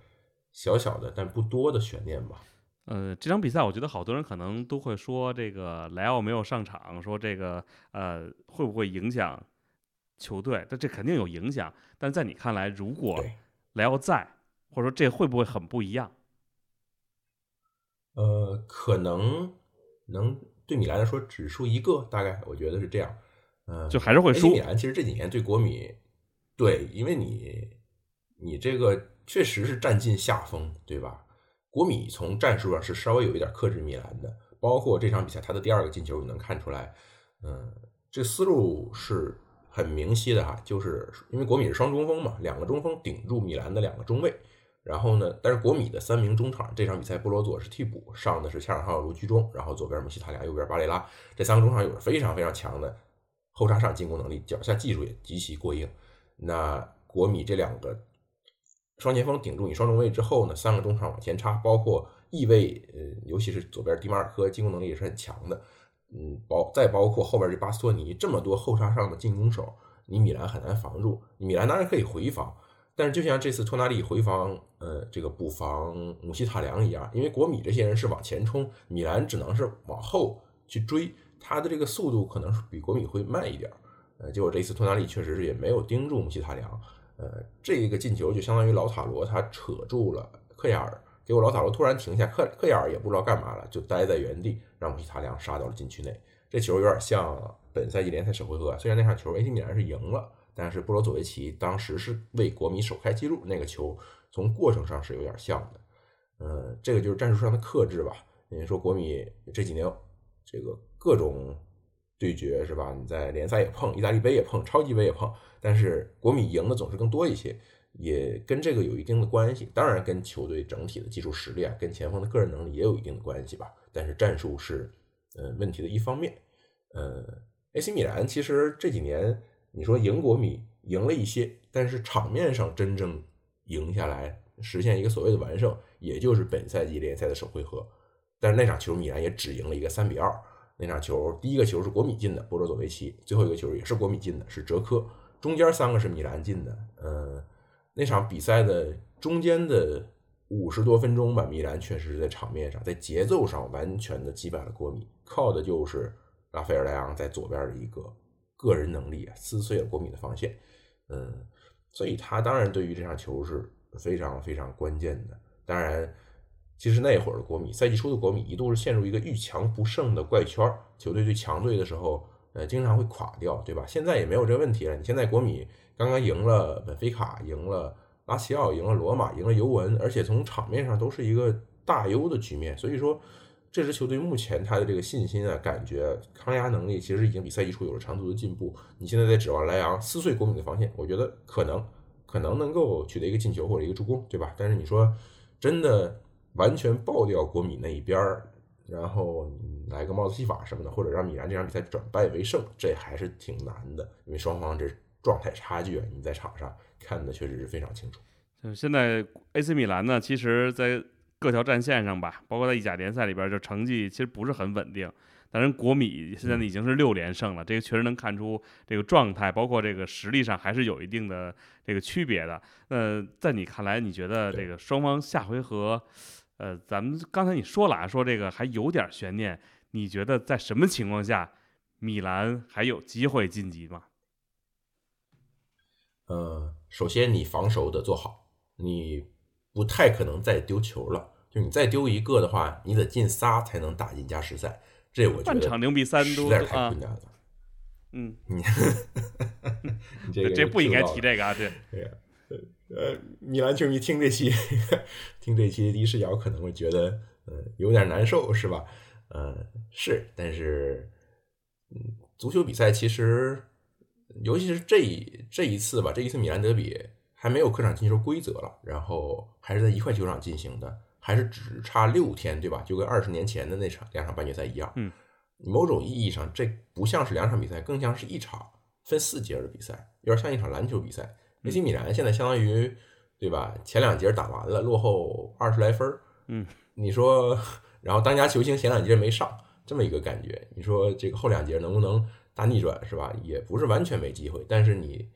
小小的但不多的悬念吧。呃，这场比赛我觉得好多人可能都会说这个莱奥没有上场，说这个呃会不会影响？球队，但这肯定有影响。但在你看来，如果莱奥在，或者说这会不会很不一样？呃，可能能对米兰来说只输一个，大概我觉得是这样。嗯，就还是会输。米兰其实这几年对国米，对，因为你你这个确实是占尽下风，对吧？国米从战术上是稍微有一点克制米兰的，包括这场比赛他的第二个进球，你能看出来，嗯，这思路是。很明晰的哈，就是因为国米是双中锋嘛，两个中锋顶住米兰的两个中卫，然后呢，但是国米的三名中场这场比赛布罗佐是替补，上的是恰尔哈卢居中，然后左边穆希塔良，右边巴雷拉，这三个中场有着非常非常强的后插上进攻能力，脚下技术也极其过硬。那国米这两个双前锋顶住你双中卫之后呢，三个中场往前插，包括翼位，呃，尤其是左边迪马尔科进攻能力也是很强的。嗯，包再包括后边这巴斯托尼这么多后插上的进攻手，你米兰很难防住。米兰当然可以回防，但是就像这次托纳利回防，呃，这个补防姆希塔良一样，因为国米这些人是往前冲，米兰只能是往后去追，他的这个速度可能是比国米会慢一点。呃，结果这一次托纳利确实是也没有盯住姆希塔良，呃，这个进球就相当于老塔罗他扯住了克亚尔。结果老塔罗突然停下，克克亚尔也不知道干嘛了，就待在原地，让姆希塔良杀到了禁区内。这球有点像本赛季联赛首回合，虽然那场球 AC 米兰是赢了，但是布罗佐维奇当时是为国米首开纪录，那个球从过程上是有点像的。嗯，这个就是战术上的克制吧。你说国米这几年这个各种对决是吧？你在联赛也碰，意大利杯也碰，超级杯也碰，但是国米赢的总是更多一些。也跟这个有一定的关系，当然跟球队整体的技术实力啊，跟前锋的个人能力也有一定的关系吧。但是战术是，呃，问题的一方面。呃，AC 米兰其实这几年你说赢国米赢了一些，但是场面上真正赢下来，实现一个所谓的完胜，也就是本赛季联赛的首回合。但是那场球米兰也只赢了一个三比二。那场球第一个球是国米进的，波罗佐维奇；最后一个球也是国米进的，是哲科。中间三个是米兰进的，嗯。那场比赛的中间的五十多分钟吧，米兰确实是在场面上、在节奏上完全的击败了国米，靠的就是拉斐尔莱昂在左边的一个个人能力啊，撕碎了国米的防线。嗯，所以他当然对于这场球是非常非常关键的。当然，其实那会儿的国米，赛季初的国米一度是陷入一个遇强不胜的怪圈，球队对强队的时候，呃，经常会垮掉，对吧？现在也没有这个问题了。你现在国米。刚刚赢了本菲卡，赢了拉齐奥，赢了罗马，赢了尤文，而且从场面上都是一个大优的局面。所以说，这支球队目前他的这个信心啊，感觉抗压能力其实已经比赛季初有了长足的进步。你现在在指望莱昂撕碎国米的防线，我觉得可能可能能够取得一个进球或者一个助攻，对吧？但是你说真的完全爆掉国米那一边儿，然后来个帽子戏法什么的，或者让米兰这场比赛转败为胜，这还是挺难的，因为双方这。状态差距啊，你在场上看的确实是非常清楚。现在 AC 米兰呢，其实，在各条战线上吧，包括在意甲联赛里边，就成绩其实不是很稳定。但是国米现在已经是六连胜了，这个确实能看出这个状态，包括这个实力上还是有一定的这个区别的。那在你看来，你觉得这个双方下回合，呃，咱们刚才你说了啊，说这个还有点悬念，你觉得在什么情况下米兰还有机会晋级吗？呃，首先你防守得做好，你不太可能再丢球了。就你再丢一个的话，你得进仨才能打进加时赛。这我觉得半场零比三实在是太困难了。嗯 你这这不应该提这个啊，这对 呃，米兰球迷听这期听这期第一视角可能会觉得，呃，有点难受，是吧？呃，是，但是，嗯，足球比赛其实，尤其是这一这一次吧，这一次米兰德比还没有客场进球规则了，然后还是在一块球场进行的，还是只差六天，对吧？就跟二十年前的那场两场半决赛一样。嗯，某种意义上，这不像是两场比赛，更像是一场分四节的比赛，有点像一场篮球比赛。AC 米兰现在相当于，对吧？前两节打完了，落后二十来分嗯，你说，然后当家球星前两节没上，这么一个感觉。你说这个后两节能不能大逆转，是吧？也不是完全没机会。但是你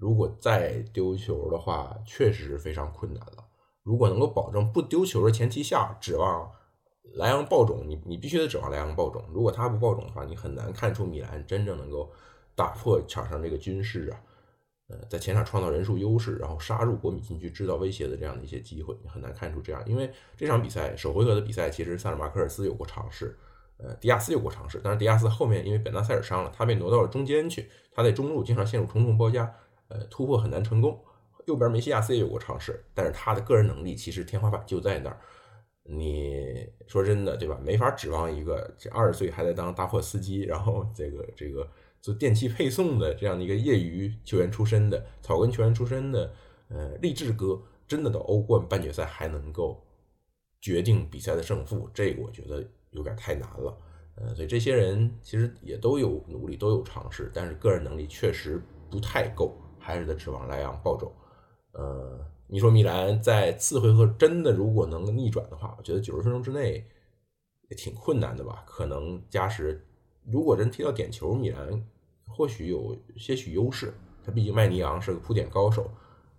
如果再丢球的话，确实是非常困难了。如果能够保证不丢球的前提下，指望莱昂爆种，你你必须得指望莱昂爆种。如果他不爆种的话，你很难看出米兰真正能够打破场上这个军事啊。呃，在前场创造人数优势，然后杀入国米禁区，制造威胁的这样的一些机会，你很难看出这样。因为这场比赛首回合的比赛，其实萨尔马克尔斯有过尝试，呃，迪亚斯有过尝试，但是迪亚斯后面因为本纳塞尔伤了，他被挪到了中间去，他在中路经常陷入重重包夹，呃，突破很难成功。右边梅西亚斯也有过尝试，但是他的个人能力其实天花板就在那儿。你说真的，对吧？没法指望一个这二十岁还在当大货司机，然后这个这个。做电器配送的这样的一个业余球员出身的草根球员出身的，呃，励志哥，真的到欧冠半决赛还能够决定比赛的胜负，这个我觉得有点太难了。呃，所以这些人其实也都有努力，都有尝试，但是个人能力确实不太够，还是得指望莱昂爆走。呃，你说米兰在次回合真的如果能逆转的话，我觉得九十分钟之内也挺困难的吧？可能加时。如果真踢到点球，米兰或许有些许优势。他毕竟麦尼昂是个扑点高手，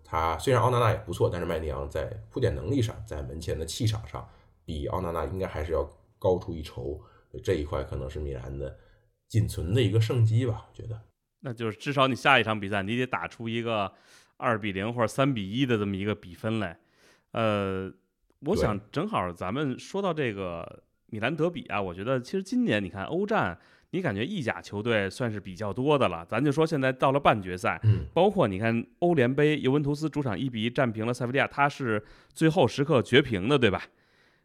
他虽然奥纳纳也不错，但是麦尼昂在扑点能力上，在门前的气场上，比奥纳纳应该还是要高出一筹。这一块可能是米兰的仅存的一个胜机吧，我觉得。那就是至少你下一场比赛，你得打出一个二比零或者三比一的这么一个比分来。呃，我想正好咱们说到这个。米兰德比啊，我觉得其实今年你看欧战，你感觉意甲球队算是比较多的了。咱就说现在到了半决赛，嗯，包括你看欧联杯，尤文图斯主场一比一战平了塞维利亚，他是最后时刻绝平的，对吧？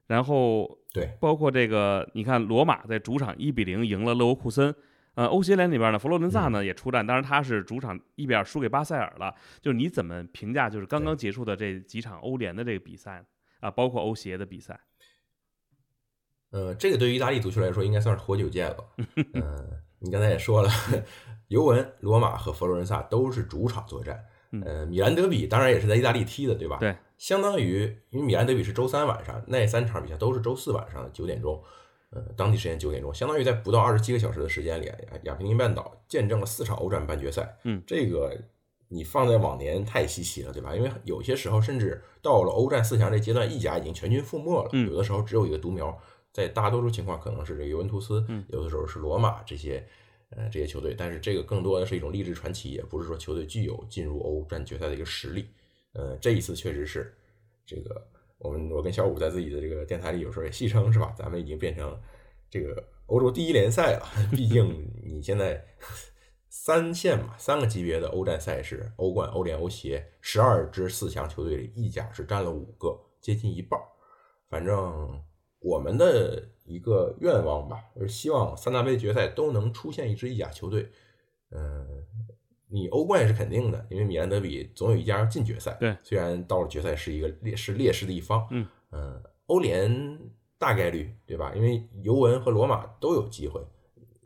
然后对，包括这个你看罗马在主场一比零赢了勒沃库森，呃，欧协联里边呢，佛罗伦萨呢也出战，当然他是主场一比二输给巴塞尔了。就是你怎么评价就是刚刚结束的这几场欧联的这个比赛啊，包括欧协的比赛？呃，这个对于意大利足球来说，应该算是活久见了。嗯，你刚才也说了，尤文、罗马和佛罗伦萨都是主场作战。呃，米兰德比当然也是在意大利踢的，对吧？对，相当于因为米兰德比是周三晚上，那三场比赛都是周四晚上九点钟，呃，当地时间九点钟，相当于在不到二十七个小时的时间里，亚平宁半岛见证了四场欧战半决赛。嗯，这个你放在往年太稀奇了，对吧？因为有些时候甚至到了欧战四强这阶段，意甲已经全军覆没了，有的时候只有一个独苗。在大多数情况可能是这个尤文图斯，有的时候是罗马这些，呃，这些球队，但是这个更多的是一种励志传奇，也不是说球队具有进入欧战决赛的一个实力。呃，这一次确实是这个，我们我跟小五在自己的这个电台里有时候也戏称是吧？咱们已经变成这个欧洲第一联赛了。毕竟你现在三线嘛，三个级别的欧战赛事，欧冠、欧联、欧协，十二支四强球队里，意甲是占了五个，接近一半。反正。我们的一个愿望吧，就是希望三大杯决赛都能出现一支意甲球队。嗯，你欧冠也是肯定的，因为米兰德比总有一家要进决赛。对，虽然到了决赛是一个劣势劣势的一方。嗯嗯，欧联大概率对吧？因为尤文和罗马都有机会，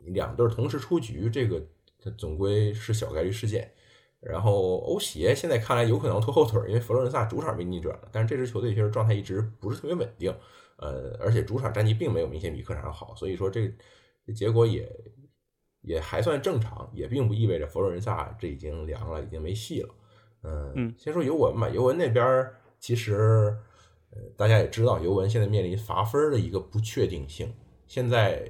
两队同时出局，这个它总归是小概率事件。然后欧协现在看来有可能拖后腿，因为佛罗伦萨主场被逆转了，但是这支球队其实状态一直不是特别稳定。呃，而且主场战绩并没有明显比客场好，所以说这这结果也也还算正常，也并不意味着佛罗伦萨这已经凉了，已经没戏了。嗯，先说尤文吧，尤文那边其实呃大家也知道，尤文现在面临罚分的一个不确定性。现在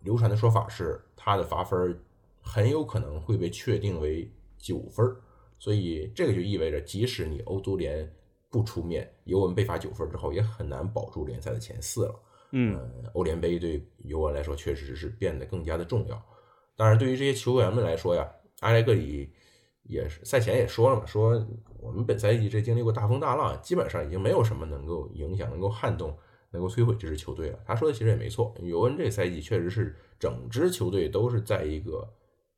流传的说法是，他的罚分很有可能会被确定为九分，所以这个就意味着，即使你欧足联。不出面，尤文被罚九分之后，也很难保住联赛的前四了。嗯，欧联杯对尤文来说确实是变得更加的重要。当然，对于这些球员们来说呀，阿莱格里也是赛前也说了嘛，说我们本赛季这经历过大风大浪，基本上已经没有什么能够影响、能够撼动、能够摧毁这支球队了。他说的其实也没错，尤文这赛季确实是整支球队都是在一个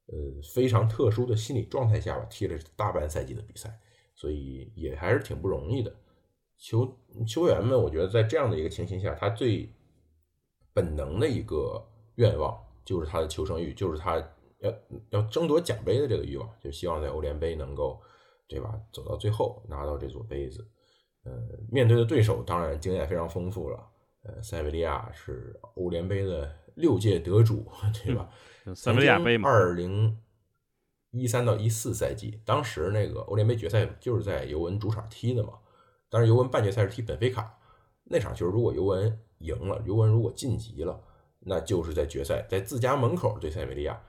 呃非常特殊的心理状态下吧，踢了大半赛季的比赛，所以也还是挺不容易的。球球员们，我觉得在这样的一个情形下，他最本能的一个愿望就是他的求生欲，就是他。要要争夺奖杯的这个欲望，就希望在欧联杯能够，对吧？走到最后拿到这座杯子。呃，面对的对手当然经验非常丰富了。呃，塞维利亚是欧联杯的六届得主，对吧？塞维利亚杯嘛。二零一三到一四赛季，当时那个欧联杯决赛就是在尤文主场踢的嘛。当时尤文半决赛是踢本菲卡，那场球如果尤文赢了，尤文如果晋级了，那就是在决赛在自家门口对塞维利亚。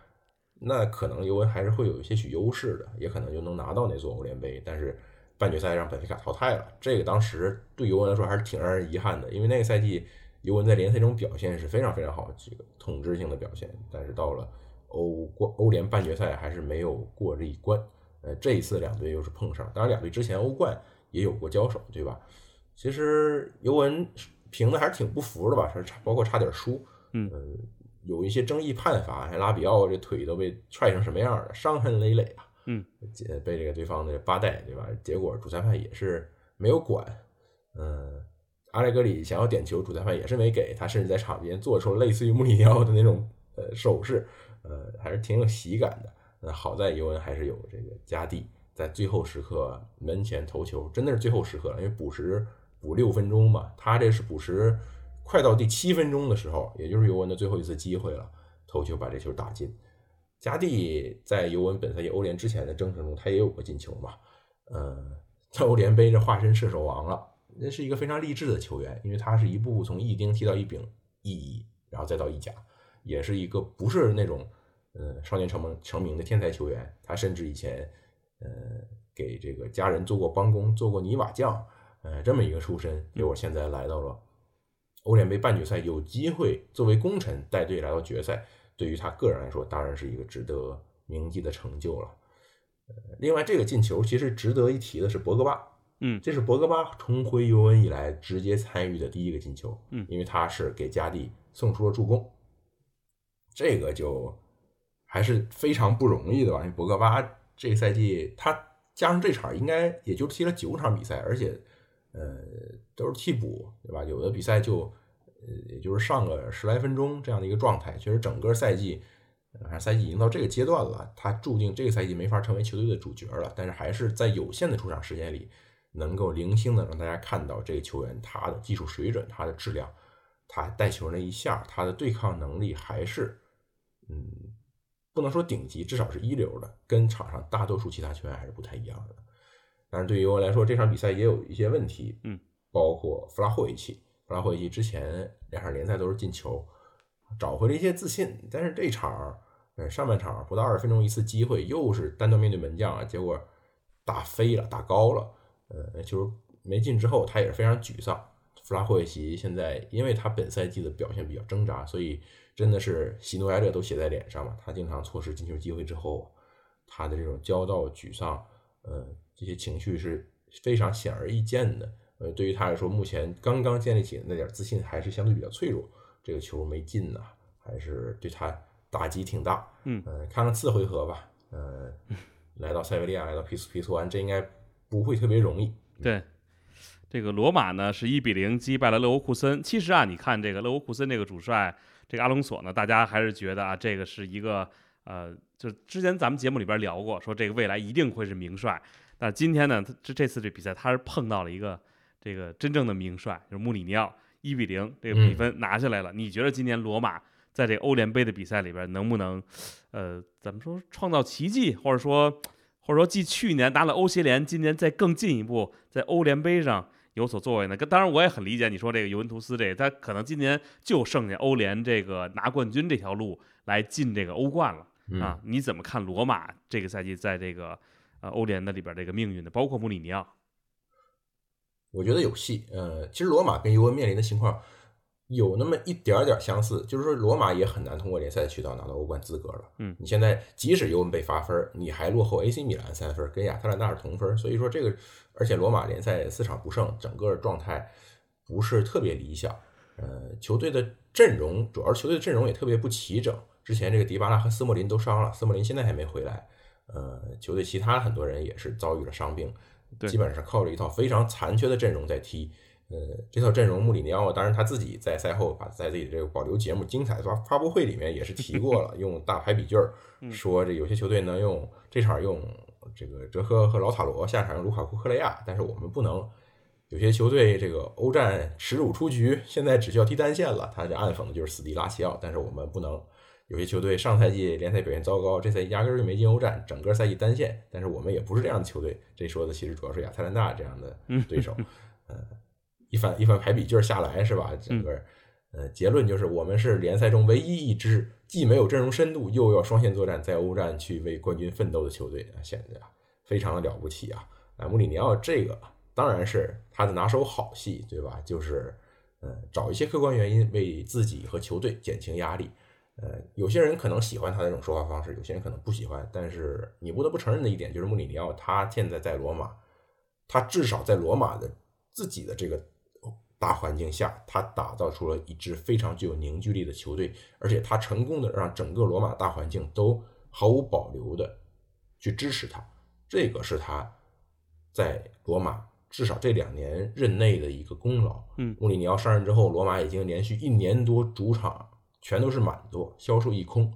那可能尤文还是会有一些许优势的，也可能就能拿到那座欧联杯。但是半决赛让本菲卡淘汰了，这个当时对尤文来说还是挺让人遗憾的，因为那个赛季尤文在联赛中表现是非常非常好的，这个统治性的表现。但是到了欧冠欧联半决赛还是没有过这一关。呃，这一次两队又是碰上，当然两队之前欧冠也有过交手，对吧？其实尤文平的还是挺不服的吧，差包括差点输，嗯。有一些争议判罚，拉比奥这腿都被踹成什么样了，伤痕累累啊。嗯，被这个对方的八代，对吧？结果主裁判也是没有管。嗯，阿莱格里想要点球，主裁判也是没给他，甚至在场边做出了类似于穆里尼奥的那种呃手势，呃，还是挺有喜感的。那好在尤文还是有这个加蒂在最后时刻门前头球，真的是最后时刻了，因为补时补六分钟嘛，他这是补时。快到第七分钟的时候，也就是尤文的最后一次机会了，头球把这球打进。加蒂在尤文本赛季欧联之前的征程中，他也有过进球嘛？嗯，在欧联杯这化身射手王了，那是一个非常励志的球员，因为他是一步步从一丁踢到一丙、一乙，然后再到一甲，也是一个不是那种嗯少年成名成名的天才球员。他甚至以前呃给这个家人做过帮工，做过泥瓦匠，呃这么一个出身，结果现在来到了。欧联杯半决赛有机会作为功臣带队来到决赛，对于他个人来说，当然是一个值得铭记的成就了。呃，另外这个进球其实值得一提的是博格巴，嗯，这是博格巴重回尤文以来直接参与的第一个进球，嗯，因为他是给加蒂送出了助攻，这个就还是非常不容易的吧？因为博格巴这个赛季他加上这场应该也就踢了九场比赛，而且。呃，都是替补，对吧？有的比赛就，呃，也就是上个十来分钟这样的一个状态。确实，整个赛季，呃，赛季已经到这个阶段了，他注定这个赛季没法成为球队的主角了。但是，还是在有限的出场时间里，能够零星的让大家看到这个球员他的技术水准、他的质量，他带球那一下，他的对抗能力还是，嗯，不能说顶级，至少是一流的，跟场上大多数其他球员还是不太一样的。但是对于我来说，这场比赛也有一些问题，嗯，包括弗拉霍维奇，弗拉霍维奇之前两场联赛都是进球，找回了一些自信。但是这场，呃，上半场不到二十分钟一次机会，又是单刀面对门将啊，结果打飞了，打高了，呃，就是没进之后，他也是非常沮丧。弗拉霍维奇现在，因为他本赛季的表现比较挣扎，所以真的是喜怒哀乐都写在脸上嘛。他经常错失进球机会之后，他的这种焦躁、沮丧，呃。这些情绪是非常显而易见的。呃，对于他来说，目前刚刚建立起的那点自信还是相对比较脆弱。这个球没进呢，还是对他打击挺大。嗯，看看次回合吧。呃，来到塞维利亚，来到皮斯皮索安，这应该不会特别容易。对，这个罗马呢是一比零击败了勒沃库森。其实啊，你看这个勒沃库森这个主帅这个阿隆索呢，大家还是觉得啊，这个是一个呃，就之前咱们节目里边聊过，说这个未来一定会是名帅。但今天呢，他这这次这比赛他是碰到了一个这个真正的名帅，就是穆里尼奥，一比零这个比分拿下来了。你觉得今年罗马在这欧联杯的比赛里边能不能，呃，怎么说创造奇迹，或者说或者说继去年拿了欧协联，今年再更进一步在欧联杯上有所作为呢？跟当然我也很理解你说这个尤文图斯这个，他可能今年就剩下欧联这个拿冠军这条路来进这个欧冠了啊？你怎么看罗马这个赛季在这个？呃，欧联的里边这个命运的，包括穆里尼奥，我觉得有戏。呃，其实罗马跟尤文面临的情况有那么一点点相似，就是说罗马也很难通过联赛的渠道拿到欧冠资格了。嗯，你现在即使尤文被罚分，你还落后 AC 米兰三分，跟亚特兰大是同分，所以说这个，而且罗马联赛四场不胜，整个状态不是特别理想。呃，球队的阵容，主要是球队的阵容也特别不齐整。之前这个迪巴拉和斯莫林都伤了，斯莫林现在还没回来。呃，球队其他很多人也是遭遇了伤病，基本上靠着一套非常残缺的阵容在踢。呃，这套阵容，穆里尼奥当然他自己在赛后把在自己的这个保留节目精彩发发布会里面也是提过了，用大排比句儿说这有些球队能用这场用这个哲科和老塔罗，下场用卢卡库、克雷亚，但是我们不能。有些球队这个欧战耻辱出局，现在只需要踢单线了。他这暗讽的就是死敌拉齐奥，但是我们不能。有些球队上赛季联赛表现糟糕，这赛季压根儿就没进欧战，整个赛季单线。但是我们也不是这样的球队。这说的其实主要是亚特兰大这样的对手。呃，一番一番排比句下来是吧？整个呃结论就是我们是联赛中唯一一支既没有阵容深度，又要双线作战，在欧战去为冠军奋斗的球队啊，显得非常的了不起啊！啊，穆里尼奥这个。当然是他的拿手好戏，对吧？就是，呃，找一些客观原因为自己和球队减轻压力。呃，有些人可能喜欢他那种说话方式，有些人可能不喜欢。但是你不得不承认的一点就是，穆里尼奥他现在在罗马，他至少在罗马的自己的这个大环境下，他打造出了一支非常具有凝聚力的球队，而且他成功的让整个罗马大环境都毫无保留的去支持他。这个是他在罗马。至少这两年任内的一个功劳。嗯，穆里尼奥上任之后，罗马已经连续一年多主场全都是满座，销售一空，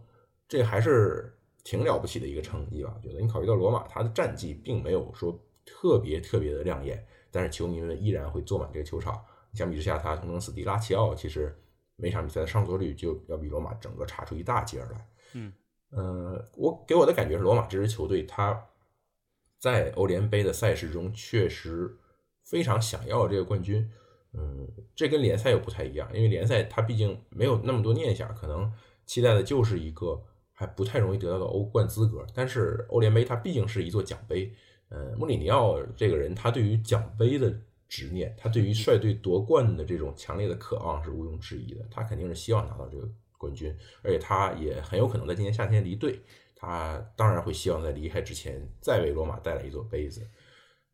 这还是挺了不起的一个成绩吧？我觉得，你考虑到罗马他的战绩并没有说特别特别的亮眼，但是球迷们依然会坐满这个球场。相比之下，他同城死敌拉齐奥，其实每场比赛的上座率就要比罗马整个差出一大截来。嗯，呃，我给我的感觉是，罗马这支球队他在欧联杯的赛事中确实。非常想要这个冠军，嗯，这跟联赛又不太一样，因为联赛它毕竟没有那么多念想，可能期待的就是一个还不太容易得到的欧冠资格。但是欧联杯它毕竟是一座奖杯，呃，穆里尼奥这个人他对于奖杯的执念，他对于率队夺冠的这种强烈的渴望是毋庸置疑的，他肯定是希望拿到这个冠军，而且他也很有可能在今年夏天离队，他当然会希望在离开之前再为罗马带来一座杯子。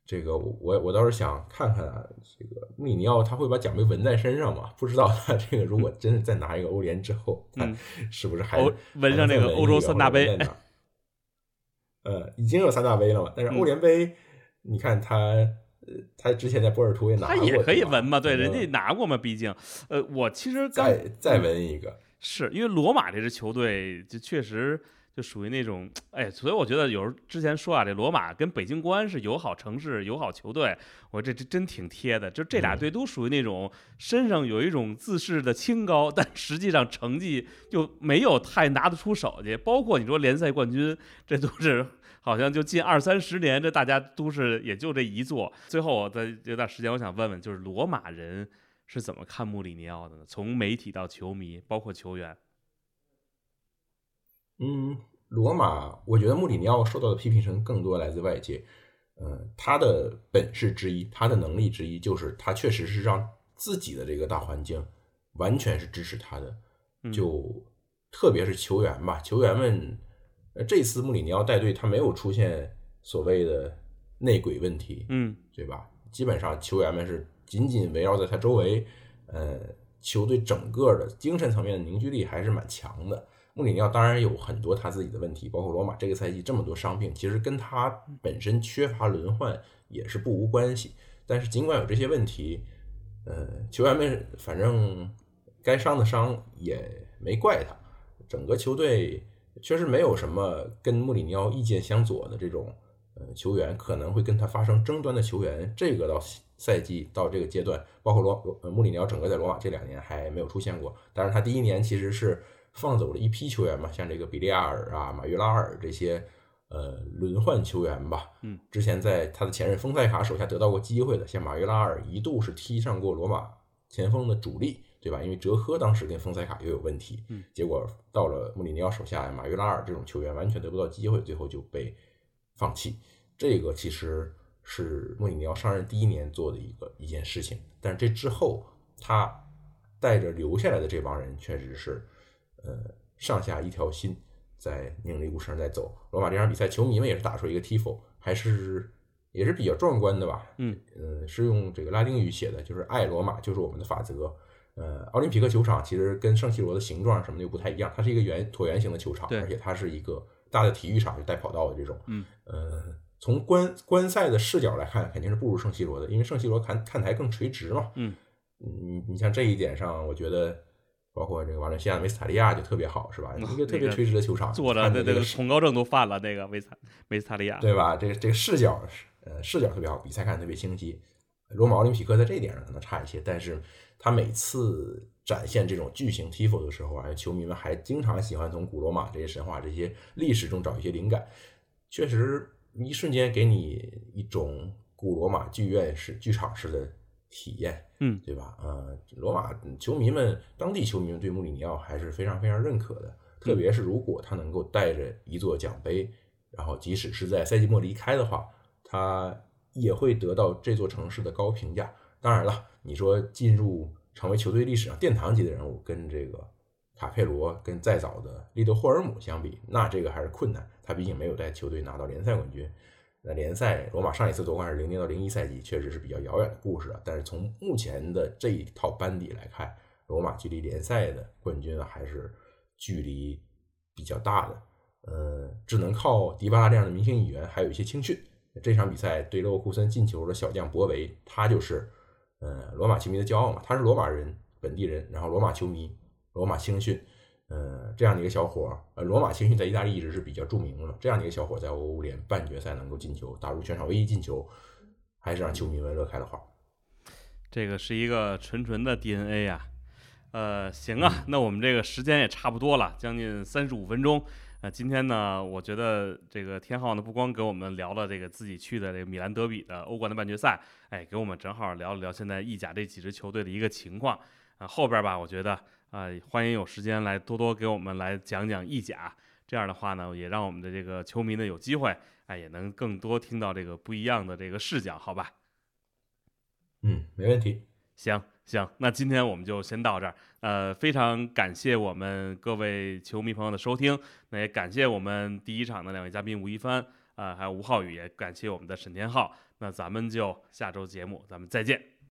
这个我我倒是想看看啊，这个穆里尼奥他会把奖杯纹在身上吗？不知道他这个如果 真的再拿一个欧联之后，他是不是还纹上这个欧洲三大杯？呃，已经有三大杯了嘛？但是欧联杯，你看他，呃，他之前在波尔图也拿过，他也可以纹嘛？对，人家拿过嘛？毕竟，呃，我其实再再纹一个，是因为罗马这支球队就确实。就属于那种，哎，所以我觉得有时候之前说啊，这罗马跟北京国安是友好城市、友好球队，我这这真挺贴的。就这俩队都属于那种身上有一种自视的清高，但实际上成绩就没有太拿得出手去。包括你说联赛冠军，这都是好像就近二三十年，这大家都是也就这一座。最后我再有点时间，我想问问，就是罗马人是怎么看穆里尼奥的呢？从媒体到球迷，包括球员。嗯，罗马，我觉得穆里尼奥受到的批评声更多来自外界。嗯，他的本事之一，他的能力之一，就是他确实是让自己的这个大环境完全是支持他的。就特别是球员吧，球员们，呃，这次穆里尼奥带队，他没有出现所谓的内鬼问题，嗯，对吧？基本上球员们是紧紧围绕在他周围，呃，球队整个的精神层面的凝聚力还是蛮强的。穆里尼奥当然有很多他自己的问题，包括罗马这个赛季这么多伤病，其实跟他本身缺乏轮换也是不无关系。但是尽管有这些问题，呃，球员们反正该伤的伤也没怪他，整个球队确实没有什么跟穆里尼奥意见相左的这种呃球员，可能会跟他发生争端的球员，这个到赛季到这个阶段，包括罗呃穆里尼奥整个在罗马这两年还没有出现过。但是他第一年其实是。放走了一批球员嘛，像这个比利亚尔啊、马约拉尔这些，呃，轮换球员吧。嗯，之前在他的前任丰塞卡手下得到过机会的，像马约拉尔一度是踢上过罗马前锋的主力，对吧？因为哲科当时跟丰塞卡又有问题，嗯，结果到了穆里尼奥手下，马约拉尔这种球员完全得不到机会，最后就被放弃。这个其实是穆里尼奥上任第一年做的一个一件事情，但是这之后他。带着留下来的这帮人确实是，呃，上下一条心，在拧着一股绳在走。罗马这场比赛，球迷们也是打出一个 tifo，还是也是比较壮观的吧？嗯，呃，是用这个拉丁语写的，就是爱罗马就是我们的法则。呃，奥林匹克球场其实跟圣西罗的形状什么的又不太一样，它是一个圆椭圆形的球场，而且它是一个大的体育场，就带跑道的这种。嗯，呃，从观观赛的视角来看，肯定是不如圣西罗的，因为圣西罗看看台更垂直嘛。嗯，你你像这一点上，我觉得包括这个瓦伦西亚梅斯塔利亚就特别好，是吧？一个特别垂直的球场，坐着那那个恐高症都犯了，那个梅斯梅斯塔利亚，对吧？这个这个视角呃视角特别好，比赛看特别清晰。罗马奥林匹克在这一点上可能差一些，但是他每次展现这种巨型 tifo 的时候啊，球迷们还经常喜欢从古罗马这些神话、这些历史中找一些灵感，确实一瞬间给你一种古罗马剧院式、剧场式的体验，嗯，对吧？呃，罗马球迷们、当地球迷们对穆里尼奥还是非常非常认可的，特别是如果他能够带着一座奖杯，然后即使是在赛季末离开的话，他。也会得到这座城市的高评价。当然了，你说进入成为球队历史上殿堂级的人物，跟这个卡佩罗、跟再早的利德霍尔姆相比，那这个还是困难。他毕竟没有带球队拿到联赛冠军。那联赛，罗马上一次夺冠是零零到零一赛季，确实是比较遥远的故事。但是从目前的这一套班底来看，罗马距离联赛的冠军还是距离比较大的。呃，只能靠迪巴拉这样的明星演员，还有一些青训。这场比赛对勒沃库森进球的小将博维，他就是呃罗马球迷的骄傲嘛。他是罗马人，本地人，然后罗马球迷，罗马青训，呃这样的一个小伙儿。呃，罗马青训在意大利一直是比较著名的。这样的一个小伙在欧联半决赛能够进球，打入全场唯一进球，还是让球迷们乐开了花。这个是一个纯纯的 DNA 呀。呃，行啊，那我们这个时间也差不多了，将近三十五分钟。那今天呢，我觉得这个天浩呢，不光给我们聊了这个自己去的这个米兰德比的欧冠的半决赛，哎，给我们正好聊了聊现在意甲这几支球队的一个情况。啊，后边吧，我觉得啊，欢迎有时间来多多给我们来讲讲意甲。这样的话呢，也让我们的这个球迷呢有机会，哎，也能更多听到这个不一样的这个视角，好吧？嗯，没问题。行。行，那今天我们就先到这儿。呃，非常感谢我们各位球迷朋友的收听，那也感谢我们第一场的两位嘉宾吴一帆啊，还有吴浩宇，也感谢我们的沈天浩。那咱们就下周节目，咱们再见。